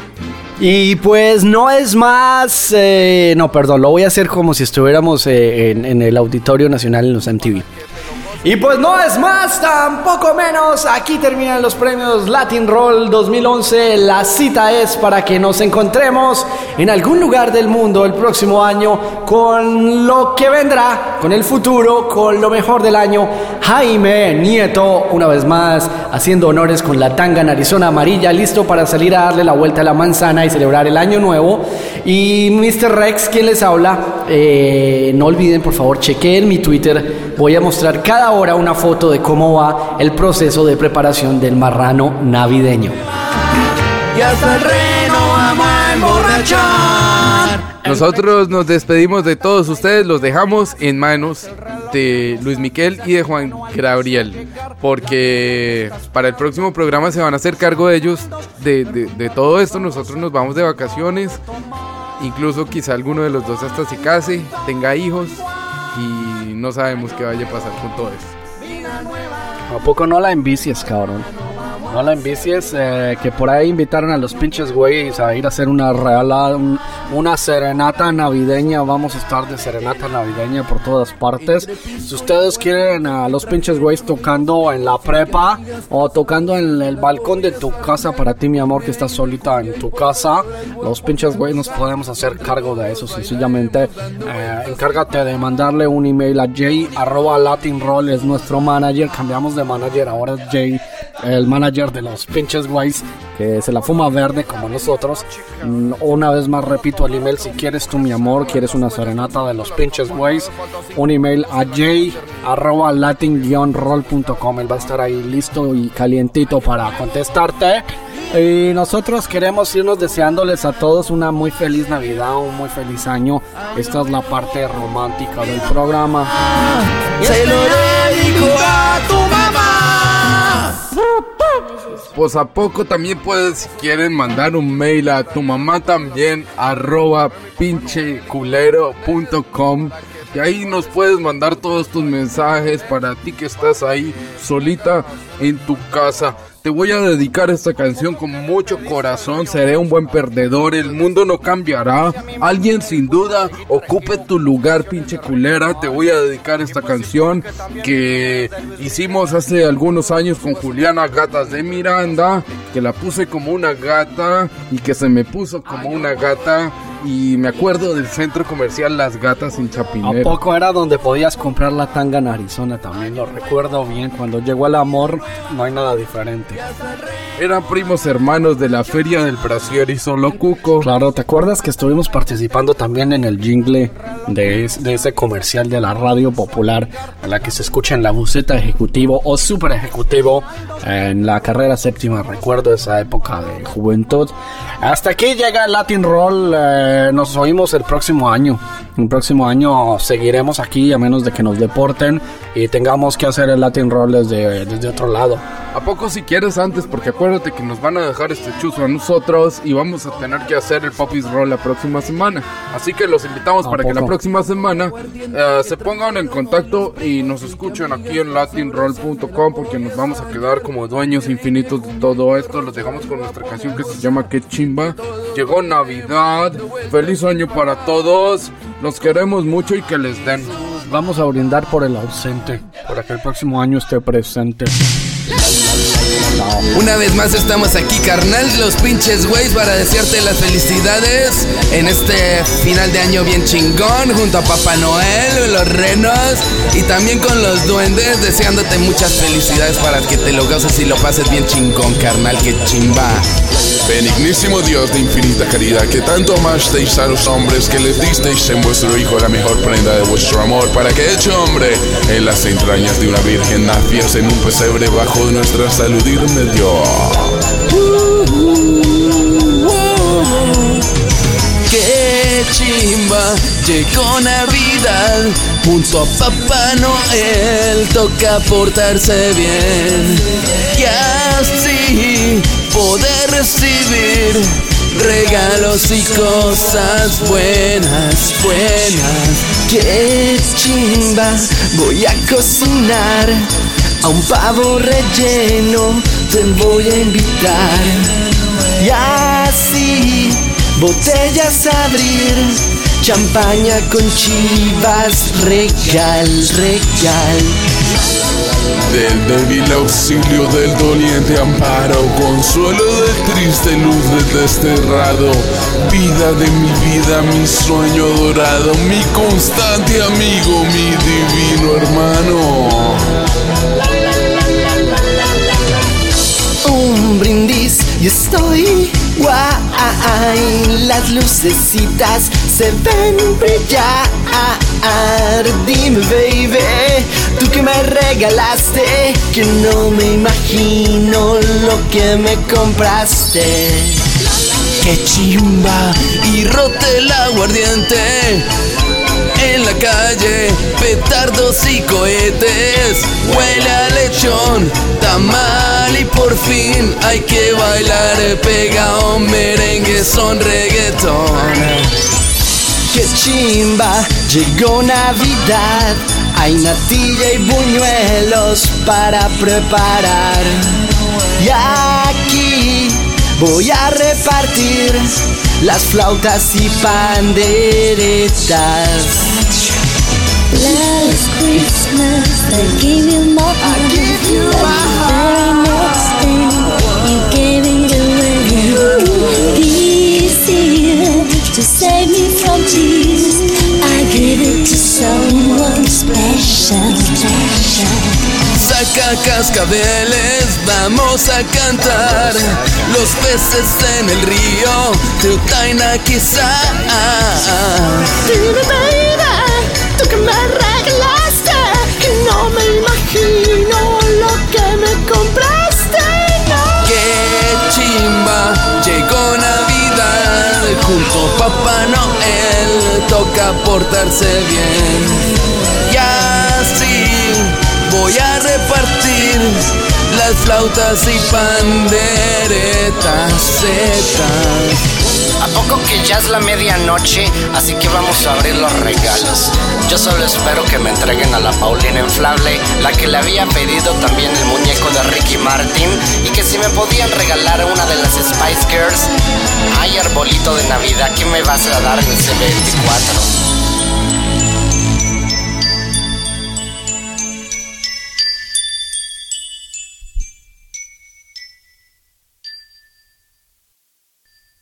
S8: Y pues no es más, eh, no, perdón, lo voy a hacer como si estuviéramos eh, en, en el Auditorio Nacional en los MTV. Y pues no es más, tampoco menos. Aquí terminan los premios Latin Roll 2011. La cita es para que nos encontremos en algún lugar del mundo el próximo año con lo que vendrá, con el futuro, con lo mejor del año. Jaime Nieto, una vez más, haciendo honores con la tanga en Arizona amarilla, listo para salir a darle la vuelta a la manzana y celebrar el año nuevo. Y Mr. Rex, quien les habla, eh, no olviden por favor, chequeen mi Twitter. Voy a mostrar cada hora una foto de cómo va el proceso de preparación del marrano navideño.
S20: Y hasta el reno vamos a emborrachar.
S9: Nosotros nos despedimos de todos ustedes, los dejamos en manos de Luis Miquel y de Juan Gabriel, porque para el próximo programa se van a hacer cargo de ellos de, de- de todo esto. Nosotros nos vamos de vacaciones, incluso quizá alguno de los dos hasta se case, tenga hijos y no sabemos qué vaya a pasar con todo esto.
S8: ¿A poco no la envicies, cabrón? No la envicies, eh, que por ahí invitaron a los pinches güeyes a ir a hacer una reala, un- una serenata navideña. Vamos a estar de serenata navideña por todas partes. Si ustedes quieren a los pinches güeyes tocando en la prepa o tocando en el balcón de tu casa para ti, mi amor, que estás solita en tu casa, los pinches güeyes nos podemos hacer cargo de eso. Sencillamente, eh, encárgate de mandarle un email a Jay arroba latinroll, es nuestro manager. Cambiamos de manager, ahora es Jay, el manager de los pinches güeyes que se la fuma verde como nosotros. Mm, Una vez más repito el email, si quieres tú mi amor, quieres una serenata de los pinches güeyes, un email a Jay arroba latin-roll.com, él va a estar ahí listo y calientito para contestarte. Y nosotros queremos irnos deseándoles a todos una muy feliz Navidad, un muy feliz año. Esta es la parte romántica del programa.
S20: Se lo tu mamá.
S9: Pues a poco también puedes, si quieren, mandar un mail a tu mamá también, arroba pincheculero.com. Y ahí nos puedes mandar todos tus mensajes para ti que estás ahí solita en tu casa. Te voy a dedicar esta canción con mucho corazón. Seré un buen perdedor. El mundo no cambiará. Alguien sin duda ocupe tu lugar, pinche culera. Te voy a dedicar esta canción que hicimos hace algunos años con Juliana Gatas de Miranda. Que la puse como una gata y que se me puso como una gata. Y me acuerdo del centro comercial Las Gatas en
S8: ¿A
S9: Chapinero.
S8: poco era donde podías comprar la tanga en Arizona? También lo recuerdo bien. Cuando llegó el amor, no hay nada diferente.
S9: Eran primos hermanos de la feria del Brasier y solo Cuco.
S8: Claro, ¿te acuerdas que estuvimos participando también en el jingle de, es- de ese comercial de la radio popular en la que se escucha en la buceta ejecutivo o super ejecutivo en la carrera séptima? Recuerdo esa época de juventud. Hasta aquí llega el Latin Roll. eh, nos oímos el próximo año. El próximo año seguiremos aquí a menos de que nos deporten y tengamos que hacer el Latin Roll desde, desde otro lado.
S9: ¿A poco si quieres antes? Porque acuérdate que nos van a dejar este chuzo a nosotros y vamos a tener que hacer el Popis Roll la próxima semana. Así que los invitamos
S8: ¿A
S9: para que la próxima semana eh, se pongan en contacto y nos escuchen aquí en latinroll.com porque nos vamos a quedar como dueños infinitos de todo esto. Los dejamos con nuestra canción que se llama Que chimba. Llegó Navidad. Feliz año para todos. Los queremos mucho y que les den.
S8: Vamos a brindar por el ausente, para que el próximo año esté presente.
S24: Una vez más estamos aquí, carnal, los pinches güeyes, para desearte las felicidades en este final de año bien chingón, junto a Papá Noel, los renos y también con los duendes, deseándote muchas felicidades para que te lo goces y lo pases bien chingón, carnal, que chimba.
S27: Benignísimo Dios de infinita caridad, que tanto amasteis a los hombres que les disteis en vuestro Hijo la mejor prenda de vuestro amor, para que hecho hombre en las entrañas de una virgen naciese en un pesebre bajo nuestra salud y remedio.
S24: Qué chimba, llegó Navidad, junto a Papá Noel toca portarse bien y así poder recibir regalos y cosas buenas, buenas. Qué chimba, voy a cocinar a un pavo relleno, te voy a invitar y así botellas a abrir, champaña con chivas, regal, regal.
S27: Del débil auxilio del doliente amparo, consuelo de triste luz del desterrado, vida de mi vida, mi sueño dorado, mi constante amigo, mi divino hermano.
S24: Estoy guay,
S20: las lucecitas se ven brillar. Dime, baby, tú que me regalaste, que no me imagino lo que me compraste.
S9: ¡Qué chimba! Y rote el aguardiente en la calle, petardos y cohetes, huele a lechón, tamal y por fin hay que bailar pegado merengue son reggaetón.
S20: ¡Qué chimba! Llegó Navidad, hay natilla y buñuelos para preparar. Y aquí voy a repartir las flautas y panderetas.
S1: Last Christmas I gave you my heart. The very next day you gave it away. This year to save me from tears, I gave it to someone special, special.
S9: Saca cascabeles, vamos a cantar. Los peces en el río, Tutaina quizá.
S20: Dime, baby, tú que me regalaste, que no me imagino lo que me compraste. No.
S9: ¡Qué chimba! Llegó Navidad, junto a Papá Noel, toca portarse bien. Y así voy a repartir las flautas y panderetas zetas.
S28: ¿A poco que ya es la medianoche? Así que vamos a abrir los regalos. Yo solo espero que me entreguen a la Paulina Inflable, la que le había pedido también el muñeco de Ricky Martin, y que si me podían regalar una de las Spice Girls. Ay, arbolito de Navidad, ¿qué me vas a dar en ese 24?